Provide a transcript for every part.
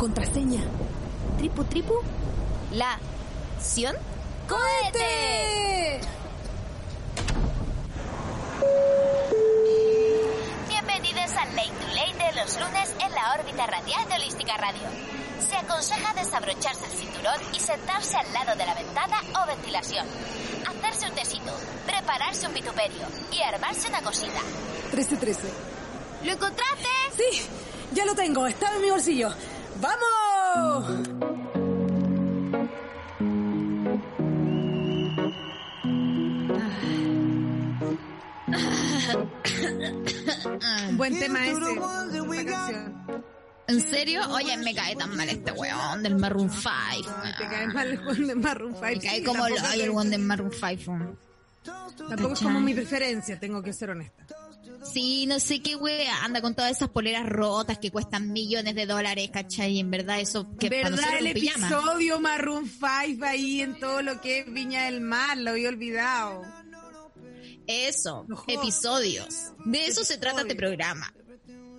Contraseña. Tripu, tripu. La Sion ¡Cohete! Bienvenidos al Late to Late de los lunes en la órbita radial de Holística Radio. Se aconseja desabrocharse el cinturón y sentarse al lado de la ventana o ventilación. Hacerse un tecito, prepararse un vituperio y armarse una cosita. 13-13. ¿Lo encontraste? Sí, ya lo tengo. Está en mi bolsillo. ¡Vamos! Un buen tema ese. canción. ¿En serio? Oye, me cae tan mal este weón del Maroon 5. Te cae mal el weón de Maroon 5. Me cae como el, el weón del Maroon 5. weón. Tampoco es como mi preferencia, tengo que ser honesta. Sí, no sé qué wea anda con todas esas poleras rotas que cuestan millones de dólares, ¿cachai? En verdad, eso que ¿Verdad el episodio Maroon 5 ahí en todo lo que es Viña del Mar? Lo había olvidado. Eso, episodios. De eso se trata este programa.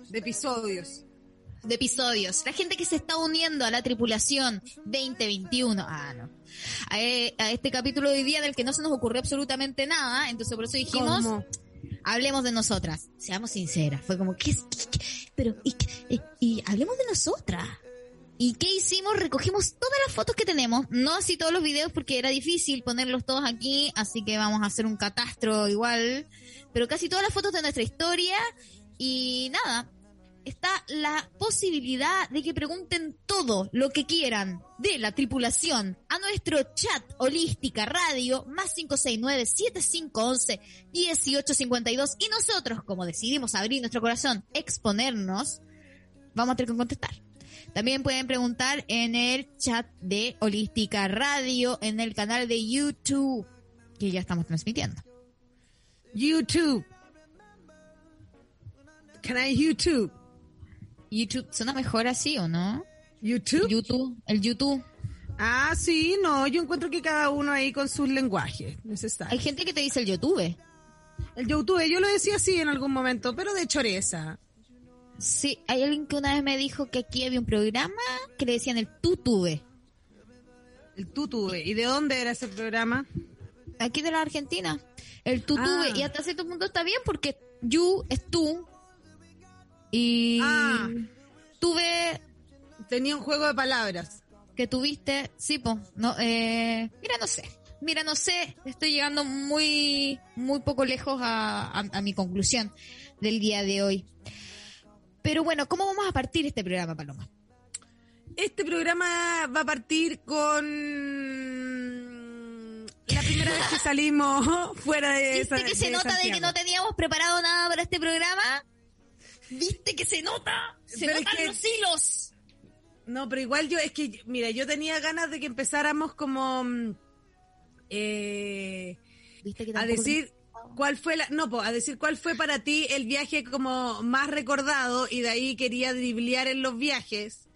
De episodios. De episodios. La gente que se está uniendo a la tripulación 2021. Ah, no. A, eh, a este capítulo de hoy día del que no se nos ocurrió absolutamente nada. Entonces por eso dijimos, ¿Cómo? Hablemos de nosotras. Seamos sinceras. Fue como, ¿qué es? Pero, y, y- y hablemos de nosotras. ¿Y qué hicimos? Recogimos todas las fotos que tenemos, no así todos los videos porque era difícil ponerlos todos aquí, así que vamos a hacer un catastro igual, pero casi todas las fotos de nuestra historia y nada, está la posibilidad de que pregunten todo lo que quieran de la tripulación a nuestro chat holística radio más 569-7511-1852 y nosotros, como decidimos abrir nuestro corazón, exponernos, vamos a tener que contestar. También pueden preguntar en el chat de Holística Radio, en el canal de YouTube, que ya estamos transmitiendo. YouTube. Can I YouTube? YouTube suena mejor así, ¿o no? YouTube. YouTube, el YouTube. Ah, sí, no, yo encuentro que cada uno ahí con sus lenguajes Hay necesarios. gente que te dice el YouTube. El YouTube, yo lo decía así en algún momento, pero de choreza. Sí, hay alguien que una vez me dijo que aquí había un programa que le decían el tutube. El tutube. ¿Y de dónde era ese programa? Aquí de la Argentina. El tutube. Ah. Y hasta cierto punto está bien porque you es tú. Y Ah. tuve Tenía un juego de palabras. que tuviste, sí, pues, no, eh, mira, no sé, mira, no sé, estoy llegando muy, muy poco lejos a, a- a mi conclusión del día de hoy. Pero bueno, ¿cómo vamos a partir este programa, Paloma? Este programa va a partir con la primera vez que salimos fuera de esa ¿Viste que se nota de que no teníamos preparado nada para este programa? ¿Viste que se nota? Se Pero es notan que- los hilos. No, pero igual yo, es que, mira, yo tenía ganas de que empezáramos como mm, eh, ¿Viste que a decir cuál fue la, no, po, a decir cuál fue para ti el viaje como más recordado y de ahí quería driblear en los viajes.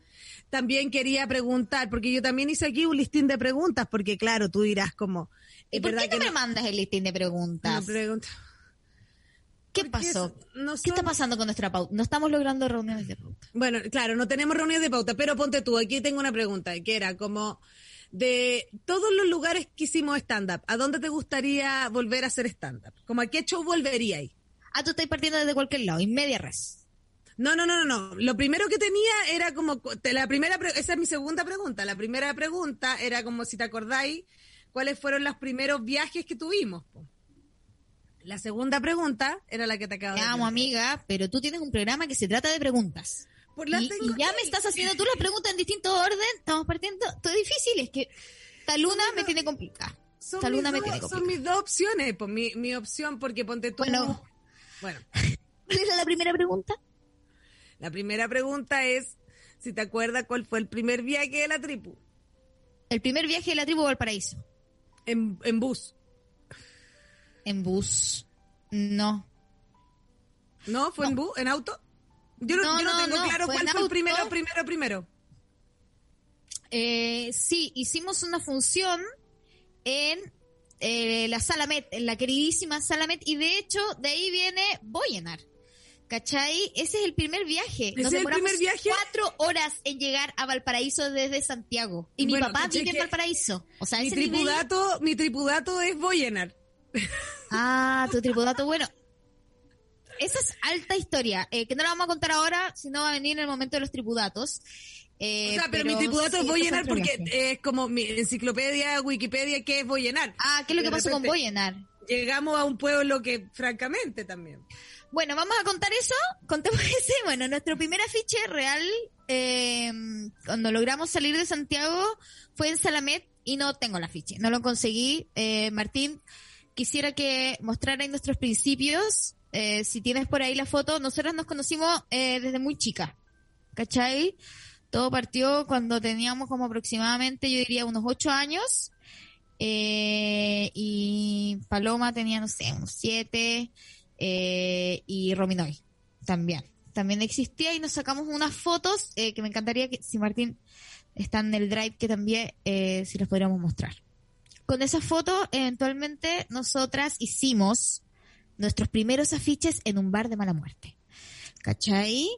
También quería preguntar, porque yo también hice aquí un listín de preguntas, porque claro, tú dirás como, ¿Y es por qué verdad no que me mandas el listín de preguntas? no pregunta- ¿Qué pasó? no ¿Qué está pasando con nuestra pauta? No estamos logrando reuniones de pauta. Bueno, claro, no tenemos reuniones de pauta, pero ponte tú, aquí tengo una pregunta, que era como de todos los lugares que hicimos stand-up, ¿a dónde te gustaría volver a hacer stand-up? ¿Como a qué show volveríais? Ah, tú estás partiendo desde cualquier lado, y media res. No, no, no, no, no. Lo primero que tenía era como, la primera, esa es mi segunda pregunta. La primera pregunta era como si te acordáis cuáles fueron los primeros viajes que tuvimos. po. La segunda pregunta era la que te acabo Te de amo, decir. amiga, pero tú tienes un programa que se trata de preguntas. Por las Y, tengo y ya me estás haciendo tú las preguntas en distinto orden. Estamos partiendo. Todo es difícil. Es que esta luna me tiene complicada. Son, Esta mis me dos, tiene son complicada. mis dos opciones. Pues mi, mi opción, porque ponte tú. Bueno. Bueno, ¿Cuál era la primera pregunta? la primera pregunta es si te acuerdas cuál fue el primer viaje de la tripu. El primer viaje de la tribu a Valparaíso. En, en bus. En bus. No. ¿No? ¿Fue en bus? ¿En auto? Yo no, No, yo no tengo claro cuál fue el primero, primero, primero. Eh, sí, hicimos una función en eh, la Sala Met, en la queridísima Sala Met, y de hecho de ahí viene Boyenar. ¿Cachai? Ese es el primer viaje. ¿Ese Nos es el demoramos primer viaje? cuatro horas en llegar a Valparaíso desde Santiago. Y mi papá ¿cachai vive en Valparaíso. O sea, Mi ese nivel... tripudato, mi tripudato es Boyenar. Ah, tu tripudato, bueno. Esa es alta historia, eh, que no la vamos a contar ahora, sino va a venir en el momento de los tripudatos. Eh, o sea, pero, mi tripudato sí, fue otro porque es como mi enciclopedia, Wikipedia, ¿qué es Boyenar? Ah, ¿qué es lo que pasó con Boyenar? Llegamos a un pueblo que, francamente, también. Bueno, vamos a contar eso. Contemos ese. Bueno, nuestro primer afiche real, eh, cuando logramos salir de Santiago, fue en Salamet y no tengo el afiche. No lo conseguí. Eh, Martín, quisiera que mostrarais nuestros principios. Eh, si tienes por ahí la foto, nosotros nos conocimos eh, desde muy chica. ¿Cachai? Todo partió cuando teníamos como aproximadamente, yo diría, unos ocho años. Eh, y Paloma tenía, no sé, unos siete. eh, y Rominoy también. También existía y nos sacamos unas fotos eh, que me encantaría que, si Martín está en el drive, que también, eh, si las podríamos mostrar. Con esa foto, eventualmente, nosotras hicimos nuestros primeros afiches en un bar de mala muerte. ¿Cachai?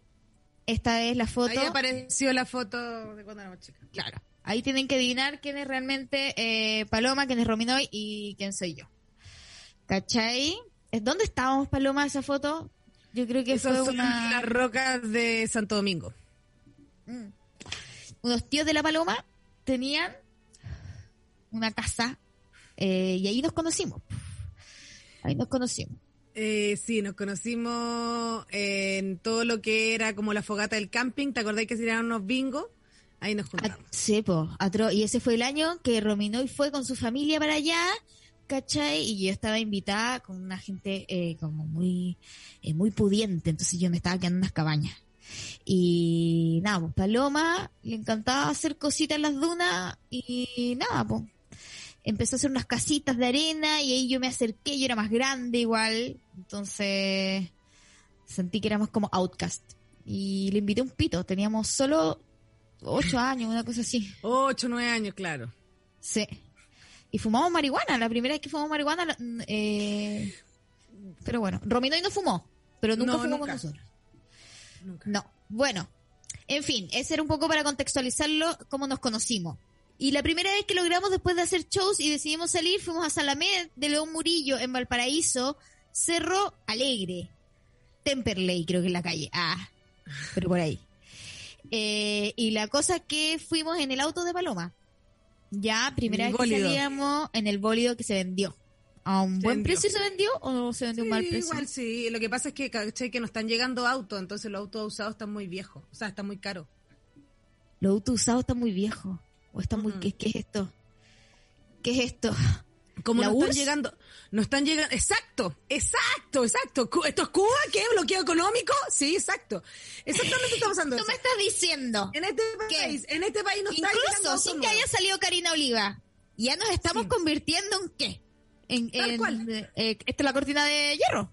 Esta es la foto. Ahí apareció la foto de cuando éramos chicas. Claro. Ahí tienen que adivinar quién es realmente eh, Paloma, quién es Rominoy y quién soy yo. ¿Cachai? ¿Es- ¿Dónde estábamos, Paloma, esa foto? Yo creo que fue son una... las rocas de Santo Domingo. Mm. Unos tíos de la Paloma tenían una casa eh, y ahí nos conocimos. Ahí nos conocimos. Eh, sí, nos conocimos en todo lo que era como la fogata del camping. ¿Te acordás que se tiraron unos bingos? Ahí nos juntamos. sí, po, atro- y ese fue el año que Rominoy fue con su familia para allá, ¿cachai? Y yo estaba invitada con una gente eh, como muy, eh, muy pudiente, entonces yo me estaba quedando en unas cabañas. Y nada, pues Paloma le encantaba hacer cositas en las dunas y nada, pues empezó a hacer unas casitas de arena y ahí yo me acerqué, yo era más grande igual, entonces sentí que éramos como outcast. Y le invité un pito, teníamos solo ocho años, una cosa así. Ocho, nueve años, claro. Sí. Y fumamos marihuana, la primera vez que fumamos marihuana, eh, pero bueno, Rominoy no fumó, pero nunca No, fumó nunca. con nosotros. Nunca. No, bueno, en fin, ese era un poco para contextualizarlo, cómo nos conocimos. Y la primera vez que logramos, después de hacer shows y decidimos salir, fuimos a Salamed de León Murillo, en Valparaíso, Cerro Alegre, Temperley, creo que es la calle. Ah, pero por ahí. Eh, y la cosa es que fuimos en el auto de Paloma. Ya, primera vez que salíamos en el bólido que se vendió. ¿A un Se buen vendió. precio se vendió o se vendió a un mal Sí, precio? igual sí. Lo que pasa es que, ¿cachai? que no están llegando autos, entonces los autos usados están muy viejos. O sea, están muy caros. Los autos usados están muy viejos. O están muy... Mm. ¿qué, qué es esto? ¿Qué es esto? Como ¿La no están llegando, no están llegando, exacto, exacto, exacto. ¿Esto es Cuba? ¿Qué? ¿Bloqueo económico? Sí, exacto. Exactamente está pasando Tú me estás diciendo, En este país, en este país no está incluso autos sin que haya salido Karina Oliva, ya nos estamos Sí. convirtiendo en qué? En, Tal en- cual. eh, esta es la cortina de hierro.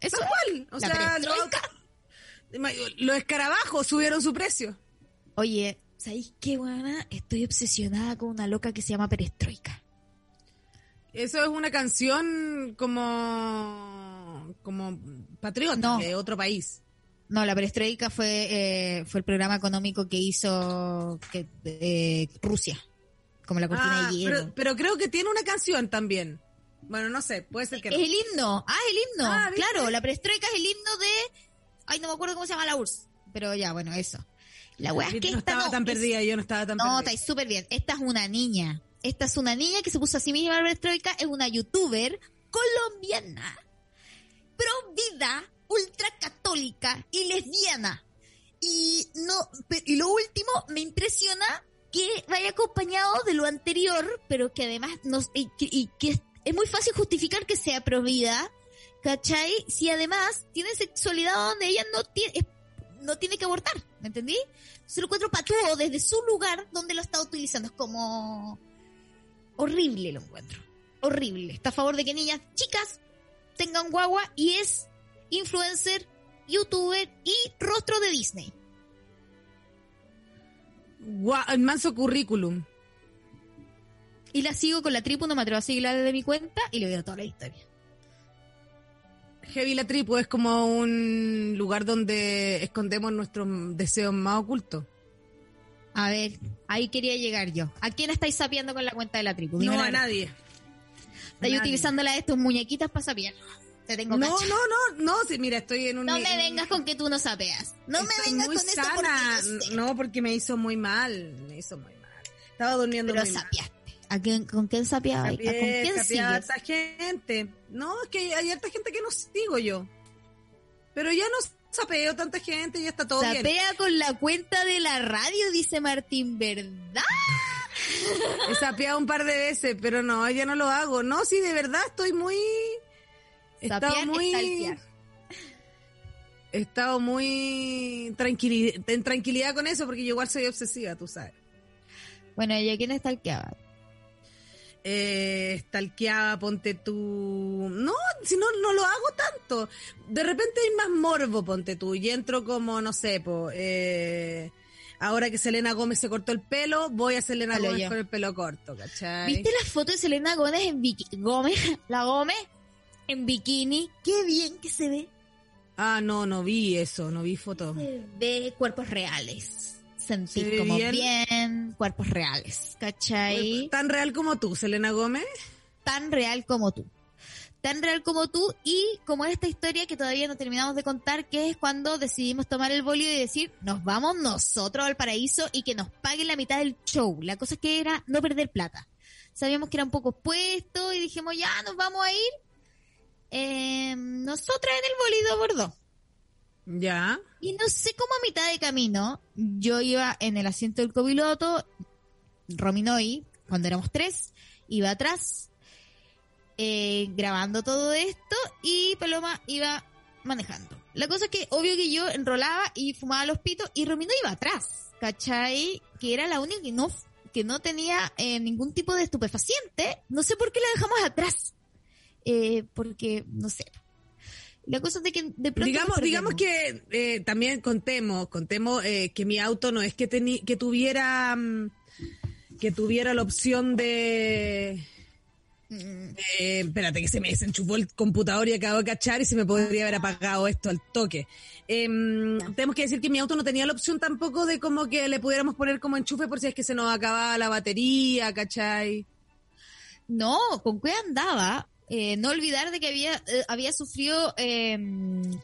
Eso Tal cual. O sea, los, los escarabajos subieron su precio. Oye, ¿sabéis qué, buena? Estoy obsesionada con una loca que se llama Perestroika. Eso es una canción como como patriota No. de otro país. No, la Perestroika fue, eh, fue el programa económico que hizo que, eh, Rusia, como la cortina Ah, de hierro. pero, pero creo que tiene una canción también. Bueno, no sé, puede ser que no. Es el himno. Ah, el himno. Ah, claro, la perestroika es el himno de. Ay, no me acuerdo cómo se llama la URSS. Pero ya, bueno, eso. La wea es que no esta estaba no tan es- perdida, yo no estaba tan No, perdida. estáis súper bien. Esta es una niña. Esta es una niña que se puso a sí misma la perestroika. Es una youtuber colombiana, pro vida, ultracatólica y lesbiana. Y no, y lo último, me impresiona que vaya acompañado de lo anterior, pero que además nos, y, que- y que es, es muy fácil justificar que sea provida, ¿cachai? Si además tiene sexualidad donde ella no tiene, es- no tiene que abortar, ¿me entendí? Se lo encuentro patudo desde su lugar donde lo está utilizando. Es como horrible lo encuentro. Horrible. Está a favor de que niñas chicas tengan guagua y es influencer, youtuber y rostro de Disney. Gua- el manso currículum. Y la sigo con la tripu, no me atrevo a seguirla desde mi cuenta y le veo toda la historia. Heavy la tripu es como un lugar donde escondemos nuestros deseos más ocultos. A ver, ahí quería llegar yo. ¿A quién estáis sapeando con la cuenta de la tripu? No Dime la a nadie. Estáis nadie. utilizándola de estos muñequitas para sapear. Te tengo No, cacha. no, no, no, sí, mira, estoy en un... No me vengas con que tú no sapeas. No me vengas muy con eso sana. porque yo sé. No, porque me hizo muy mal, me hizo muy mal. Estaba durmiendo Pero muy mal. ¿A quién, ¿Con quién sapeabas? ¿Con Sapié, quién sapié a sigues? harta gente. No, es que hay harta gente que no sigo yo. Pero ya no sapeo tanta gente, ya está todo bien. Sapea con la cuenta de la radio, dice Martín, ¿verdad? He sapeado un par de veces, pero no, ya no lo hago. No, sí, de verdad estoy muy... He estado Sapear muy... He estado muy tranquili- en tranquilidad con eso porque yo igual soy obsesiva, tú sabes. Bueno, ¿y a quién stalkeaba? Eh, stalkeaba, ponte tú. No, si no, no lo hago tanto. De repente hay más morbo, ponte tú. Y entro como, no sé, po, eh, ahora que Selena Gómez se cortó el pelo, voy a Selena Dale, Gómez ya. con el pelo corto, ¿cachai? ¿Viste la foto de Selena Gómez en bikini? Gómez, la Gómez en bikini. Qué bien que se ve. Ah, no, no vi eso, no vi fotos. Se ve cuerpos reales. Sentir ¿Se ve como bien? bien? Cuerpos reales. ¿Cachai? Tan real como tú, Selena Gómez. Tan real como tú. Tan real como tú y como esta historia que todavía no terminamos de contar, que es cuando decidimos tomar el bolio y decir, nos vamos nosotros al paraíso y que nos paguen la mitad del show. La cosa es que era no perder plata. Sabíamos que eran pocos puestos y dijimos, ya, nos vamos a ir. Eh, nosotras en el bolido Bordeaux. Ya. Y no sé cómo a mitad de camino, yo iba en el asiento del copiloto, Rominoy, cuando éramos tres, iba atrás, eh, grabando todo esto, y Paloma iba manejando. La cosa es que, obvio que yo enrolaba y fumaba los pitos, y Romino iba atrás, ¿cachai? Que era la única que no, que no tenía eh, ningún tipo de estupefaciente. No sé por qué la dejamos atrás. Eh, porque, no sé. La cosa es de que de pronto Digamos, digamos que eh, también contemos, contemos eh, que mi auto no es que teni- que tuviera mm, que tuviera la opción de Mm. eh, espérate que se me desenchufó el computador y acabo de cachar y se me podría haber apagado esto al toque. Em, tenemos que decir que mi auto no tenía la opción tampoco de como que le pudiéramos poner como enchufe por si es que se nos acababa la batería, ¿cachai? No, con qué andaba. Eh, no olvidar de que había, eh, había sufrido eh,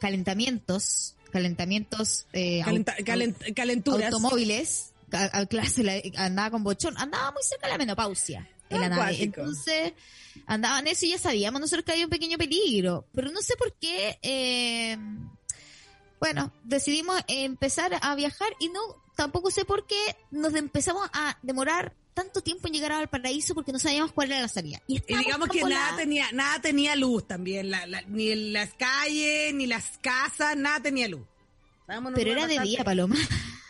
calentamientos, calentamientos eh, Calenta- calent- calenturas. automóviles. A- clase, la- andaba con bochón, andaba muy cerca de la menopausia en la Ah, nave. Entonces, andaba en eso y ya sabíamos nosotros que había un pequeño peligro. Pero no sé por qué, eh, bueno, decidimos empezar a viajar y no, tampoco sé por qué nos empezamos a demorar tanto tiempo en llegar al paraíso porque no sabíamos cuál era la salida. Y, digamos que nada tenía, nada tenía luz también, la- la- ni en las calles, ni las casas, nada tenía luz. Estábamos Pero era de día, Paloma.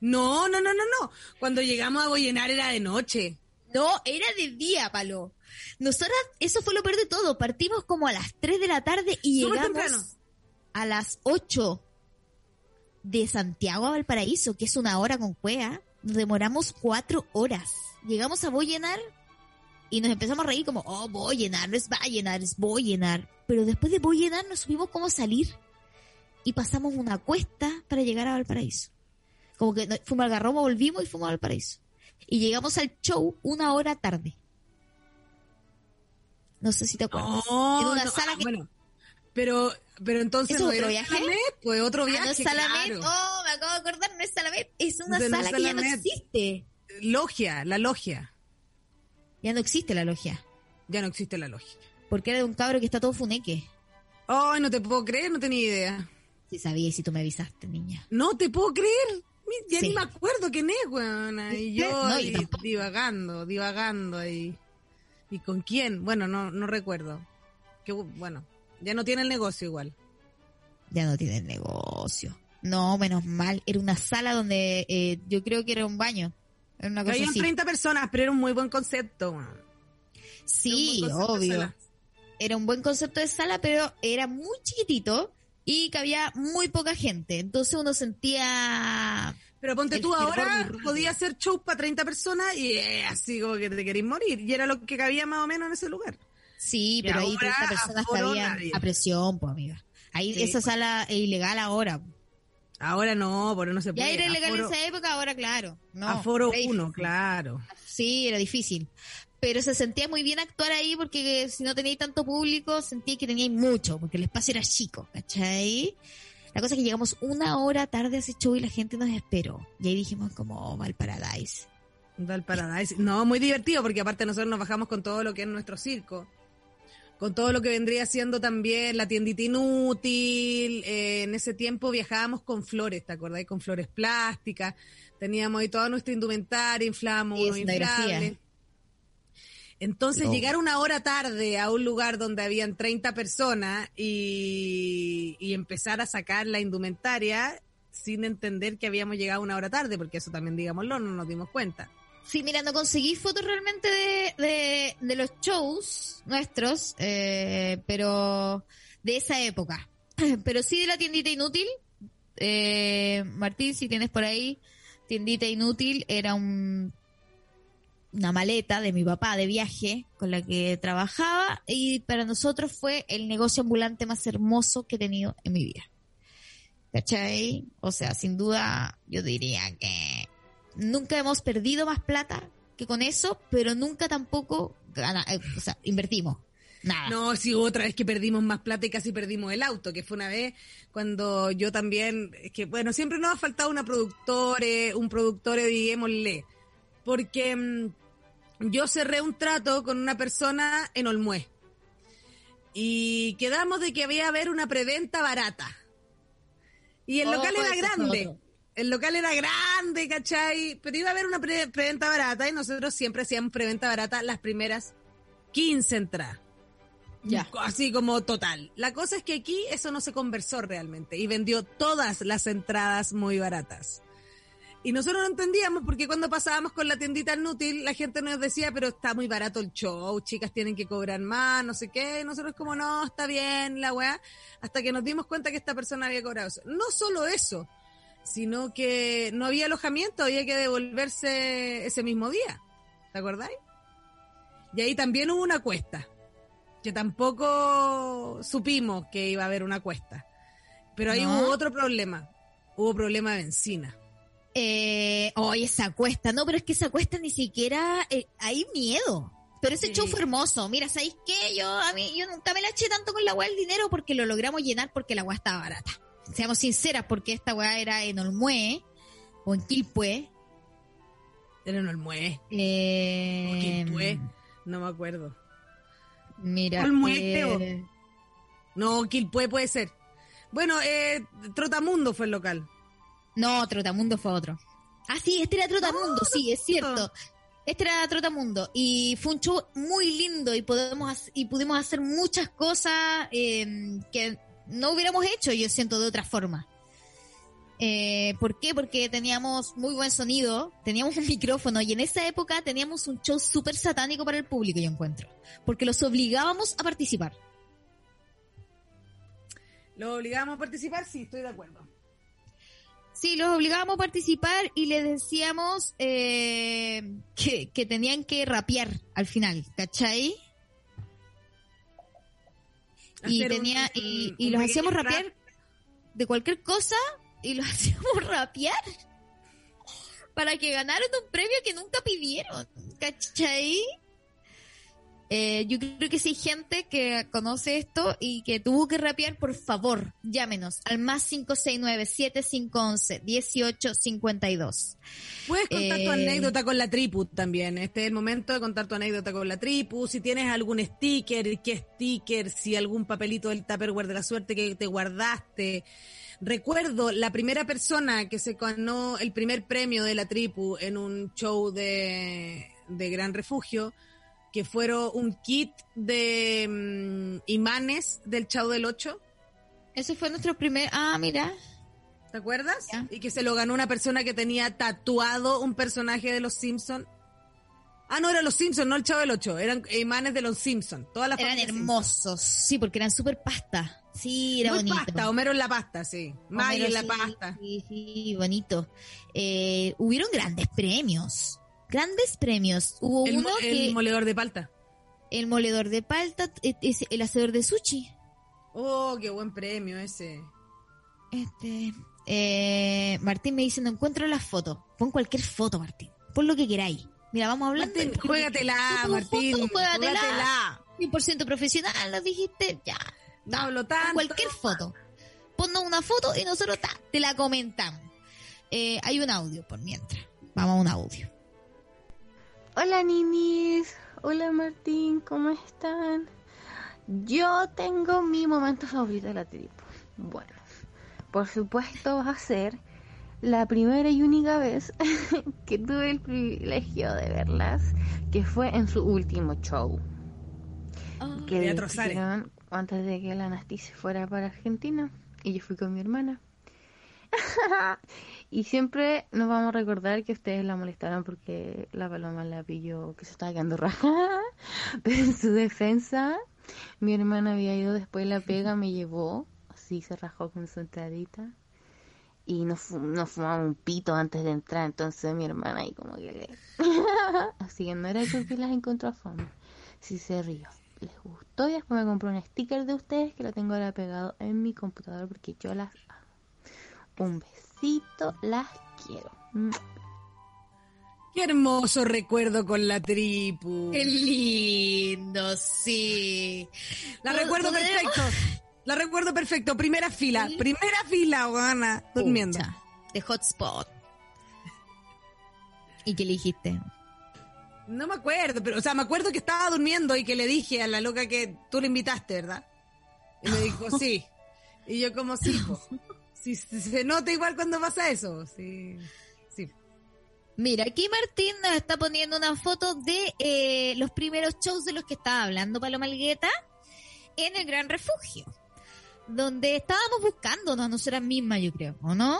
No, no, no, no, no. Cuando llegamos a Boyenar era de noche. No, era de día, Palo. Nosotras, eso fue lo peor de todo. Partimos como a las 3 de la tarde y Súper llegamos temprano. a las 8 de Santiago a Valparaíso, que es una hora con cuea. Nos demoramos cuatro horas. Llegamos a Boyenar y nos empezamos a reír como, oh, Boyenar, no es Vallenar, es Boyenar. Pero después de Boyenar no supimos cómo salir. Y pasamos una cuesta para llegar a Valparaíso. Como que fuimos al Garrobo, volvimos y fuimos a Valparaíso. Y llegamos al show una hora tarde. No sé si te acuerdas. No, en una no, sala ah, que... bueno. Pero, pero entonces ¿Eso no es otro viaje? Salamet, pues otro Ah, viaje. no es Salamet. claro. Oh, me acabo de acordar, no es Salamet. Es una No es sala que ya no existe. Logia, la logia. Ya no existe la logia. Ya no existe la logia. Porque era de un cabro que está todo funeque. Ay, no te puedo creer, no tenía idea. Sí sabía y si tú me avisaste, niña. No te puedo creer. Ya Sí. ni me acuerdo quién es, weón. Y yo No, ahí divagando, divagando ahí. ¿Y con quién? Bueno, no, no recuerdo. Que, bueno, ya no tiene el negocio igual. Ya no tiene negocio. No, menos mal. Era una sala donde eh, yo creo que era un baño. Era una cosa Habían así. 30 personas, pero era un muy buen concepto. Sí, buen concepto obvio. Era un buen concepto de sala, pero era muy chiquitito y cabía muy poca gente. Entonces uno sentía... Pero ponte El tú ahora, podía hacer show para 30 personas y eh, así como que te querís morir. Y era lo que cabía más o menos en ese lugar. Sí, Y pero ahí ahora 30 personas cabían nadie. a presión, pues amiga. Ahí Sí, esa pues. sala es ilegal ahora. Ahora no, porque no se Ya puede. era ilegal en esa época, ahora claro. No, Aforo era 1, difícil. claro. Sí, era difícil. Pero se sentía muy bien actuar ahí porque si no teníais tanto público, sentía que teníais mucho, porque el espacio era chico, ¿cachai? La cosa es que llegamos una hora tarde a ese show y la gente nos esperó. Y ahí dijimos como, oh, mal paradise. Del Paradise. No, muy divertido porque aparte nosotros nos bajamos con todo lo que es nuestro circo. Con todo lo que vendría siendo también la tiendita inútil. eh, en ese tiempo viajábamos con flores, ¿te acordás? Con flores plásticas. Teníamos ahí toda nuestra indumentaria, inflábamos inflables. Entonces No. llegar una hora tarde a un lugar donde habían 30 personas y, y empezar a sacar la indumentaria sin entender que habíamos llegado una hora tarde, porque eso también digámoslo, no nos dimos cuenta. Sí, mira, no conseguí fotos realmente de, de, los shows nuestros, eh, pero de esa época. Pero sí de la tiendita inútil. Eh, Martín, si tienes por ahí, tiendita inútil era un una maleta de mi papá de viaje con la que trabajaba y para nosotros fue el negocio ambulante más hermoso que he tenido en mi vida. ¿Cachai? O sea, sin duda yo diría que nunca hemos perdido más plata que con eso, pero nunca tampoco gana, eh, o sea, invertimos. Nada. No, sí, otra vez que perdimos más plata y casi perdimos el auto, que fue una vez cuando yo también, es que bueno, siempre nos ha faltado una productore, un productor, digámosle, porque mm, yo cerré un trato con una persona en Olmué y quedamos de que había haber una preventa barata. Y el Oh, local era grande. El local era grande, ¿cachai? Pero iba a haber una pre- preventa barata y nosotros siempre hacíamos preventa barata las primeras 15 entradas. Ya. Así como total. La cosa es que aquí eso no se conversó realmente y vendió todas las entradas muy baratas. Y nosotros no entendíamos porque cuando pasábamos con la tiendita inútil, la gente nos decía, pero está muy barato el show, chicas tienen que cobrar más, no sé qué. Y nosotros como, no, está bien la weá. Hasta que nos dimos cuenta que esta persona había cobrado eso. No solo eso, sino que no había alojamiento, había que devolverse ese mismo día. ¿Te acordáis? Y ahí también hubo una cuesta, que tampoco supimos que iba a haber una cuesta. Pero ahí ¿No? hubo otro problema, hubo problema de benzina. Eh, oye, esa cuesta, no, pero es que esa cuesta ni siquiera, eh, hay miedo. Pero ese Sí. show fue hermoso. Mira, ¿sabéis qué? Yo, a mí, yo nunca me la eché tanto con la weá del dinero porque lo logramos llenar porque la weá estaba barata. Seamos sinceras, porque esta weá era en Olmué o en Quilpué. Era en Olmué, Eh, Quilpué, no me acuerdo. Mira. Olmué, eh. No, Quilpué puede ser. Bueno, eh, Trotamundo fue el local. No, Trotamundo fue otro. Ah, sí, este era Trotamundo, sí, es cierto. Este era Trotamundo y fue un show muy lindo y podemos y pudimos hacer muchas cosas eh, que no hubiéramos hecho, yo siento, de otra forma. Eh, ¿Por qué? Porque teníamos muy buen sonido, teníamos un micrófono y en esa época teníamos un show súper satánico para el público, yo encuentro. Porque los obligábamos a participar. ¿Lo obligábamos a participar? Sí, estoy de acuerdo. Sí, los obligábamos a participar y les decíamos eh, que, que tenían que rapear al final, ¿cachai? Y, tenía, un- y, y un los hacíamos rap. rapear de cualquier cosa y los hacíamos rapear para que ganaran un premio que nunca pidieron, ¿cachai? Eh, yo creo que si hay gente que conoce esto y que tuvo que rapear, por favor, llámenos al más 569-7511-1852. Puedes contar tu Eh, anécdota con la tripu también. Este es el momento de contar tu anécdota con la tripu. Si tienes algún sticker, qué sticker, si algún papelito del Tupperware de la suerte que te guardaste. Recuerdo la primera persona que se ganó el primer premio de la tripu en un show de, de Gran Refugio, que fueron un kit de mm, imanes del Chavo del 8. Ese fue nuestro primer... Ah, mira. ¿Te acuerdas? Y que se lo ganó una persona que tenía tatuado un personaje de los Simpsons. Ah, no, eran los Simpsons, no el Chavo del 8. Eran imanes de los Simpsons. Toda la Eran hermosos. Sí, porque eran súper pasta. Sí, era Muy bonito. pasta, Homero en la pasta, sí. Maggie en la sí, pasta. Sí, sí, bonito. Eh, hubieron grandes premios. Grandes premios. Hubo El, uno el que moledor de palta. el moledor de palta, es el hacedor de sushi. Oh, qué buen premio ese. Este, eh, Martín me dice, no encuentro las fotos. Pon cualquier foto, Martín. Pon lo que queráis. Mira, vamos hablando. Martín, de- juégatela, Martín. foto, juégatela. Juégatela. 100% profesional, lo dijiste, ya. No hablo Pon cualquier foto. Ponnos una foto y nosotros ta, te la comentamos. Eh, hay un audio por mientras. Vamos a un audio. Hola ninis, hola Martín, ¿cómo están? Yo tengo mi momento favorito de la tribu. Bueno, por supuesto va a ser la primera y única vez que tuve el privilegio de verlas, que fue en su último show. que Teatro hicieron antes de que la Nasti se fuera para Argentina y yo fui con mi hermana. y siempre nos vamos a recordar que ustedes la molestaron porque la paloma la pilló que se estaba quedando raja. Pero en su defensa, mi hermana había ido después de la pega, me llevó, así se rajó con su entradita. Y nos, fu- nos fumamos un pito antes de entrar, entonces mi hermana ahí como que... le- así que no era porque las encontró a fama, sí se rió. Les gustó y después me compró un sticker de ustedes que lo tengo ahora pegado en mi computador porque yo las amo. Un besito, las quiero. Qué hermoso recuerdo con la tripu. Qué lindo, sí. La recuerdo perfecto. La recuerdo perfecto. Primera fila. Primera fila, Juana. Durmiendo. Pucha, de hotspot. ¿Y qué le dijiste? No me acuerdo, pero, o sea, me acuerdo que estaba durmiendo y que le dije a la loca que tú le invitaste, ¿verdad? Y me dijo, sí. Y yo como, sí, po. Sí, sí, se nota igual cuando pasa eso. Sí, sí. Mira, aquí Martín nos está poniendo una foto de eh, los primeros shows de los que estaba hablando Paloma Algueta en el Gran Refugio, donde estábamos buscándonos a nosotras mismas, yo creo, ¿o no?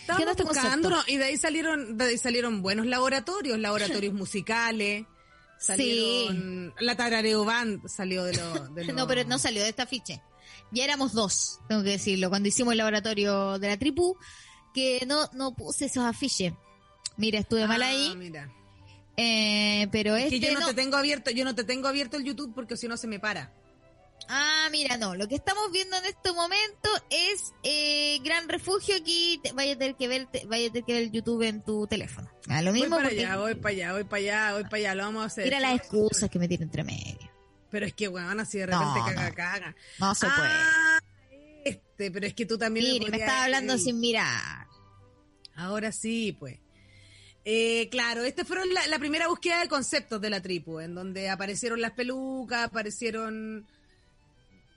Estábamos este buscando, concepto? y de ahí salieron, de ahí salieron buenos laboratorios, laboratorios musicales. Salieron, la Tarareo Band salió de lo, de lo- No, pero no salió de este afiche. Ya éramos dos, tengo que decirlo, cuando hicimos el laboratorio de la tribu, que no, no puse esos afiches. Mira, estuve mal Ah, ahí, mira. eh, pero Es este que yo no, no. te tengo abierto, yo no te tengo abierto el YouTube porque si no se me para. Ah, mira, no. Lo que estamos viendo en este momento es eh, Gran Refugio. Aquí te- vaya a tener que ver, te- vaya a tener que ver el YouTube en tu teléfono. Ah, lo Voy mismo para porque allá, voy para allá, voy para allá, voy para allá, lo vamos a hacer. mira las excusas que me tienen entre medio. Pero es que, weón, así de repente No, caga, no. caga. No se ah, este, pero es que tú también... puede. Mire, me estaba hablando sin mirar. Ahora sí, pues. Eh, claro, esta fueron la, la primera búsqueda de conceptos de la tribu, en donde aparecieron las pelucas, aparecieron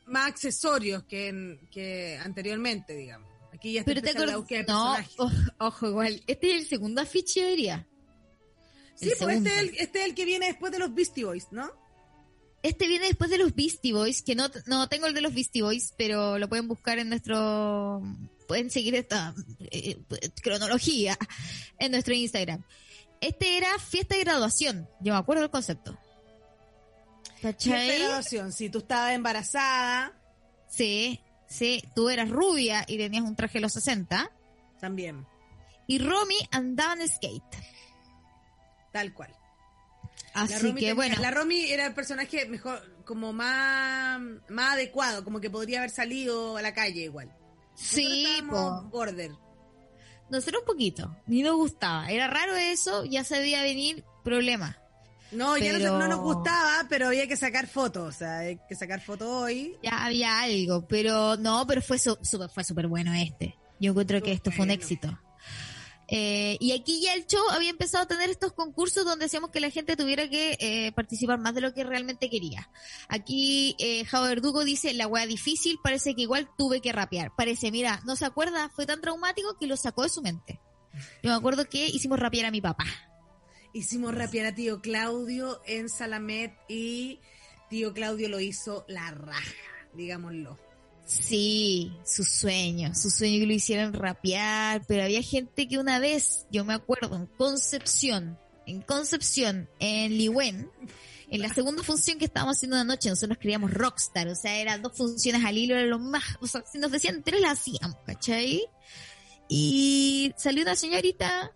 más accesorios que, en- que anteriormente, digamos. Aquí ya está Pero te la búsqueda de No, ojo, igual. Este es el segundo afiche, debería. Sí, el pues este es, el, este es el que viene después de los Beastie Boys, ¿no? Este viene después de los Beastie Boys, que no, no tengo el de los Beastie Boys, pero lo pueden buscar en nuestro, pueden seguir esta eh, cronología en nuestro Instagram. Este era fiesta de graduación, yo me acuerdo del concepto. Fiesta de ¿Cachai? graduación, si tú estabas embarazada, Sí, sí, tú eras rubia y tenías un traje de los 60, también, y Romy andaba en skate. tal cual. La Así Romy que tenía- bueno, La Romy era el personaje mejor, como más, más adecuado, como que podría haber salido a la calle igual. sí, Nosotros po. border. Nosotros un poquito, ni nos gustaba. Era raro eso, ya se veía venir problemas. No, ya no, no nos gustaba, pero había que sacar fotos, o sea, hay que sacar fotos hoy. Ya había algo, pero no, pero fue su- súper fue súper bueno este. Yo encuentro que esto fue un éxito. Eh, y aquí ya el show había empezado a tener estos concursos donde hacíamos que la gente tuviera que eh, participar más de lo que realmente quería. Aquí eh, Jao Verdugo dice, la wea difícil, parece que igual tuve que rapear. Parece, mira, no se acuerda, fue tan traumático que lo sacó de su mente. Yo me acuerdo que hicimos rapear a mi papá. Hicimos rapear a tío Claudio en Salamet y tío Claudio lo hizo la raja, digámoslo. Sí, su sueño, su sueño que lo hicieran rapear, pero había gente que una vez, yo me acuerdo, en Concepción, en Concepción, en Liwen, en la segunda función que estábamos haciendo una noche, nosotros creíamos rockstar, o sea, eran dos funciones al hilo, era lo más, o sea, si nos decían tres las hacíamos, ¿cachai? Y salió una señorita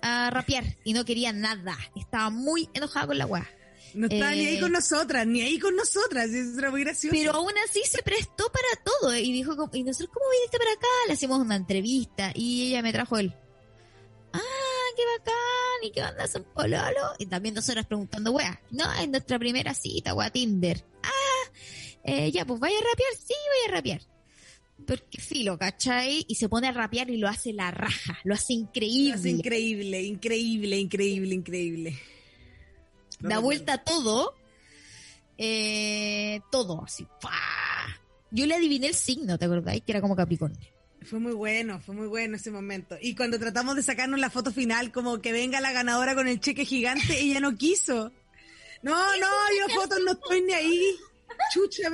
a rapear y no quería nada, estaba muy enojada con la weá. No estaba ni ahí Eh, con nosotras, ni ahí con nosotras, eso era muy gracioso. Pero aún así se prestó para todo. Y dijo, ¿y nosotros cómo viniste para acá? Le hacemos una entrevista y ella me trajo él. Ah, qué bacán. ¿Y qué onda son pololo? Y también nosotras preguntando, wea. No, es nuestra primera cita, wea, Tinder. Ah, eh, ya, pues vaya a rapear. Sí, voy a rapear. Porque filo, ¿cachai? Y se pone a rapear y lo hace la raja. Lo hace increíble. Es increíble, increíble, increíble, increíble. No da vuelta todo. Eh, todo, así. ¡fua! Yo le adiviné el signo, ¿te acordáis? Que era como Capricornio. Fue muy bueno, fue muy bueno ese momento. Y cuando tratamos de sacarnos la foto final, como que venga la ganadora con el cheque gigante, ella no quiso. No, no, yo fotos no estoy ni ahí. Chucha.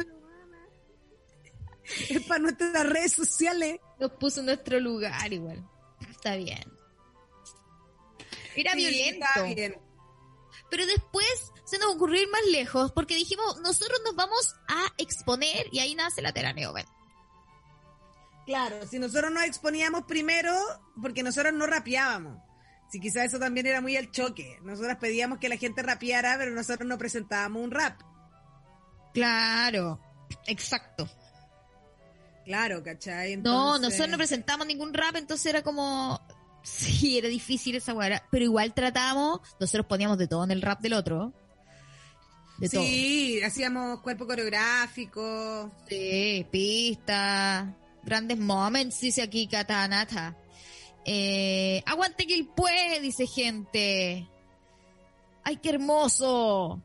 Es para nuestras redes sociales. Nos puso en nuestro lugar igual. Está bien. Era Sí, violento. está bien. Pero después se nos ocurrió ir más lejos porque dijimos, nosotros nos vamos a exponer y ahí nace la Teraneo. Bueno, Claro, si nosotros nos exponíamos primero, porque nosotros no rapeábamos. Si quizás eso también era muy al choque. Nosotras pedíamos que la gente rapeara, pero nosotros no presentábamos un rap. Claro, exacto. Claro, ¿cachai? No, Entonces- nosotros no presentamos ningún rap, entonces era como... Sí, era difícil esa weá. Pero igual tratamos, nosotros poníamos de todo en el rap del otro. De todo. Sí, hacíamos cuerpo coreográfico. Sí, pistas, grandes moments, dice aquí Katanata. Eh, aguante que el puede, dice gente. Ay, qué hermoso.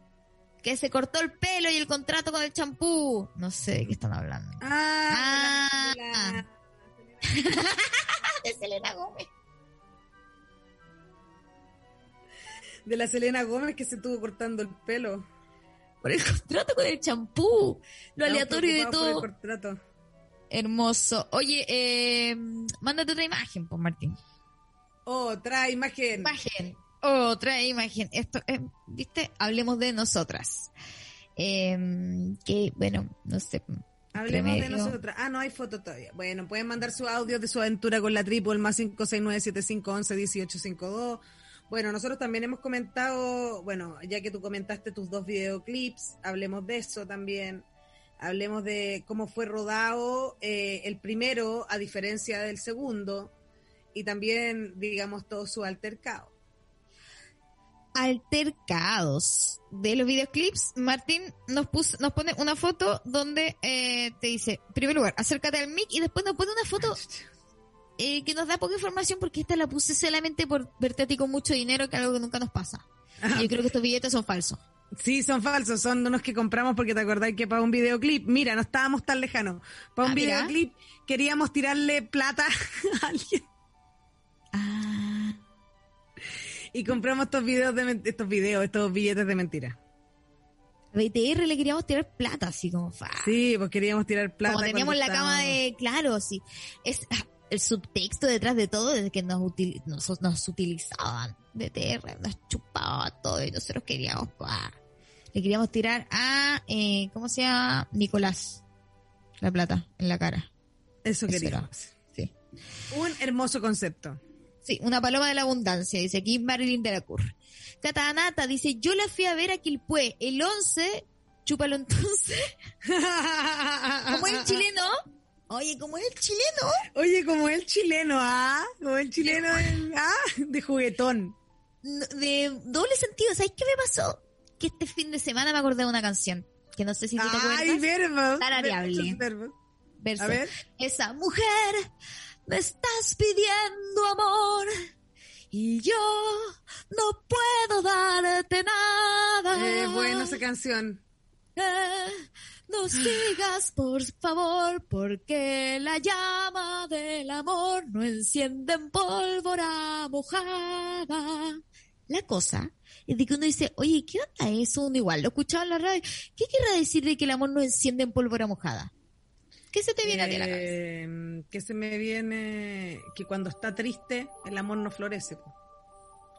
Que se cortó el pelo y el contrato con el champú. No sé de qué están hablando. Ah, Ah. De Selena Gómez. De la Selena Gómez que se estuvo cortando el pelo. Por el contrato con el champú. Lo aleatorio de todo. Hermoso. Oye, eh, mándate otra imagen, pues Martín. Otra imagen. imagen. Otra imagen. Esto, eh, ¿viste? Hablemos de nosotras. Eh, que, bueno, no sé. Hablemos de nosotras. Ah, no hay foto todavía. Bueno, pueden mandar su audio de su aventura con la triple, más 569-7511-1852. Bueno, nosotros también hemos comentado, bueno, ya que tú comentaste tus dos videoclips, hablemos de eso también. Hablemos de cómo fue rodado eh, el primero, a diferencia del segundo, y también, digamos, todo su altercado. Altercados de los videoclips. Martín nos puso, nos pone una foto donde eh, te dice, en primer lugar, acércate al mic y después nos pone una foto eh, que nos da poca información porque esta la puse solamente por verte a ti con mucho dinero, que es algo que nunca nos pasa. Y yo creo que estos billetes son falsos. Sí, son falsos, son unos que compramos porque te acordás que para un videoclip, mira, no estábamos tan lejanos. Para un Ah, videoclip queríamos tirarle plata a alguien Ah. y compramos estos videos de estos videos, estos billetes de mentira. A BTR le queríamos tirar plata, así como fa. Sí, pues queríamos tirar plata. como teníamos la cama de, claro, sí. Es ah, el subtexto detrás de todo es que nos, util- nos, nos utilizaban BTR, nos chupaba todo y nosotros queríamos, pa. le queríamos tirar a, eh, ¿cómo se llama? Nicolás, la plata en la cara. Eso Eso queríamos. Sí. Un hermoso concepto. Sí, una paloma de la abundancia, dice aquí Marilyn de la Cur. Catanata dice, yo la fui a ver a Quilpué el 11, chúpalo entonces, como el chileno. Oye, como el chileno. Oye, como el chileno, ah, como el chileno ah, de juguetón. de doble sentido. ¿Sabes qué me pasó? Que este fin de semana me acordé de una canción. Que no sé si tú te acuerdas. Ay, verbos. Tarareable. verbos. Verso. A ver. Esa mujer, me estás pidiendo amor. Y yo no puedo darte nada. Eh, bueno, esa canción. Eh, no sigas, por favor, porque la llama del amor no enciende en pólvora mojada. La cosa es de que uno dice, oye, ¿qué onda eso? Uno igual lo escuchaba en la radio. ¿Qué querrá decir de que el amor no enciende en pólvora mojada? ¿Qué se te viene a ti a la cabeza? Eh, que se me viene que cuando está triste, el amor no florece.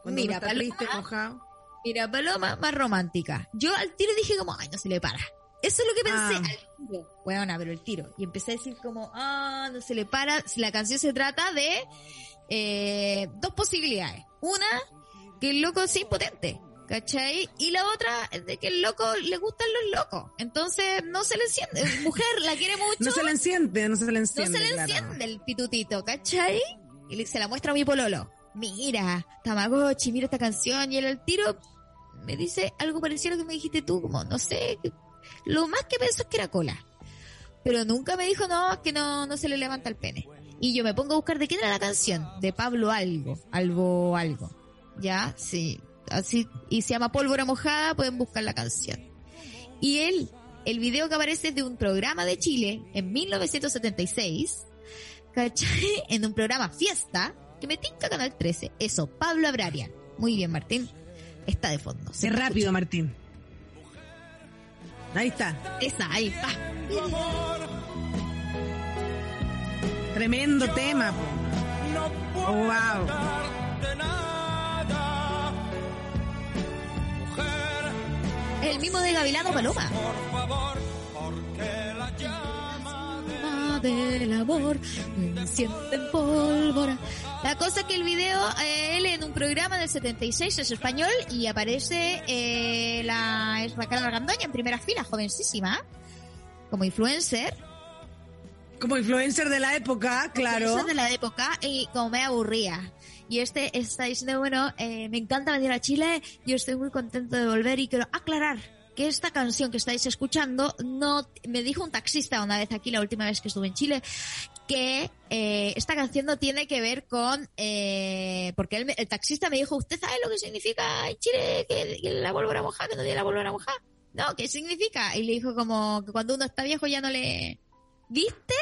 Cuando Mira, uno está Paloma, triste, enojado. Mira, Paloma, más romántica. Yo al tiro dije como, ay, no se le para. Eso es lo que pensé Ah. al tiro. Bueno, pero el tiro. Y empecé a decir como, ah, no se le para. Si la canción se trata de eh, dos posibilidades. Una, que el loco sea impotente. ¿Cachai? Y la otra es de que el loco le gustan los locos. Entonces no se le enciende. Mujer la quiere mucho. No se le enciende, no se le No enciende. se le claro. enciende el pitutito, ¿cachai? Y se la muestra a mi pololo. Mira, Tamagotchi, mira esta canción. Y él al tiro me dice algo parecido a lo que me dijiste tú, como, no sé, lo más que pensó es que era cola. Pero nunca me dijo, no, es que no, no se le levanta el pene. Y yo me pongo a buscar de quién era la canción, de Pablo Algo, Algo Algo. Ya, sí, así, y se llama Pólvora Mojada, pueden buscar la canción. Y él, el video que aparece de un programa de Chile en 1976, ¿cachai? En un programa Fiesta, que me tinca Canal 13. Eso, Pablo Abrarian. Muy bien, Martín. Está de fondo. Se Qué rápido, Martín. Ahí está. escucha. Esa, ahí, pa. Tremendo tema. po. Oh, wow. El mismo de Gavilano Paloma. Llama del amor pólvora. La cosa es que el video, eh, él en un programa del 76 es español y aparece eh, la es Raquel Argandoña en primera fila, jovencísima, como influencer. Como influencer de la época, claro. Influencer de la época y como me aburría. Y este está diciendo, bueno, eh, me encanta venir a Chile, yo estoy muy contento de volver y quiero aclarar que esta canción que estáis escuchando no me dijo un taxista una vez aquí la última vez que estuve en Chile que eh, esta canción no tiene que ver con eh, porque él el taxista me dijo usted sabe lo que significa en Chile que, la pólvora mojada que no tiene la pólvora mojada no qué significa y le dijo como que cuando uno está viejo ya no le viste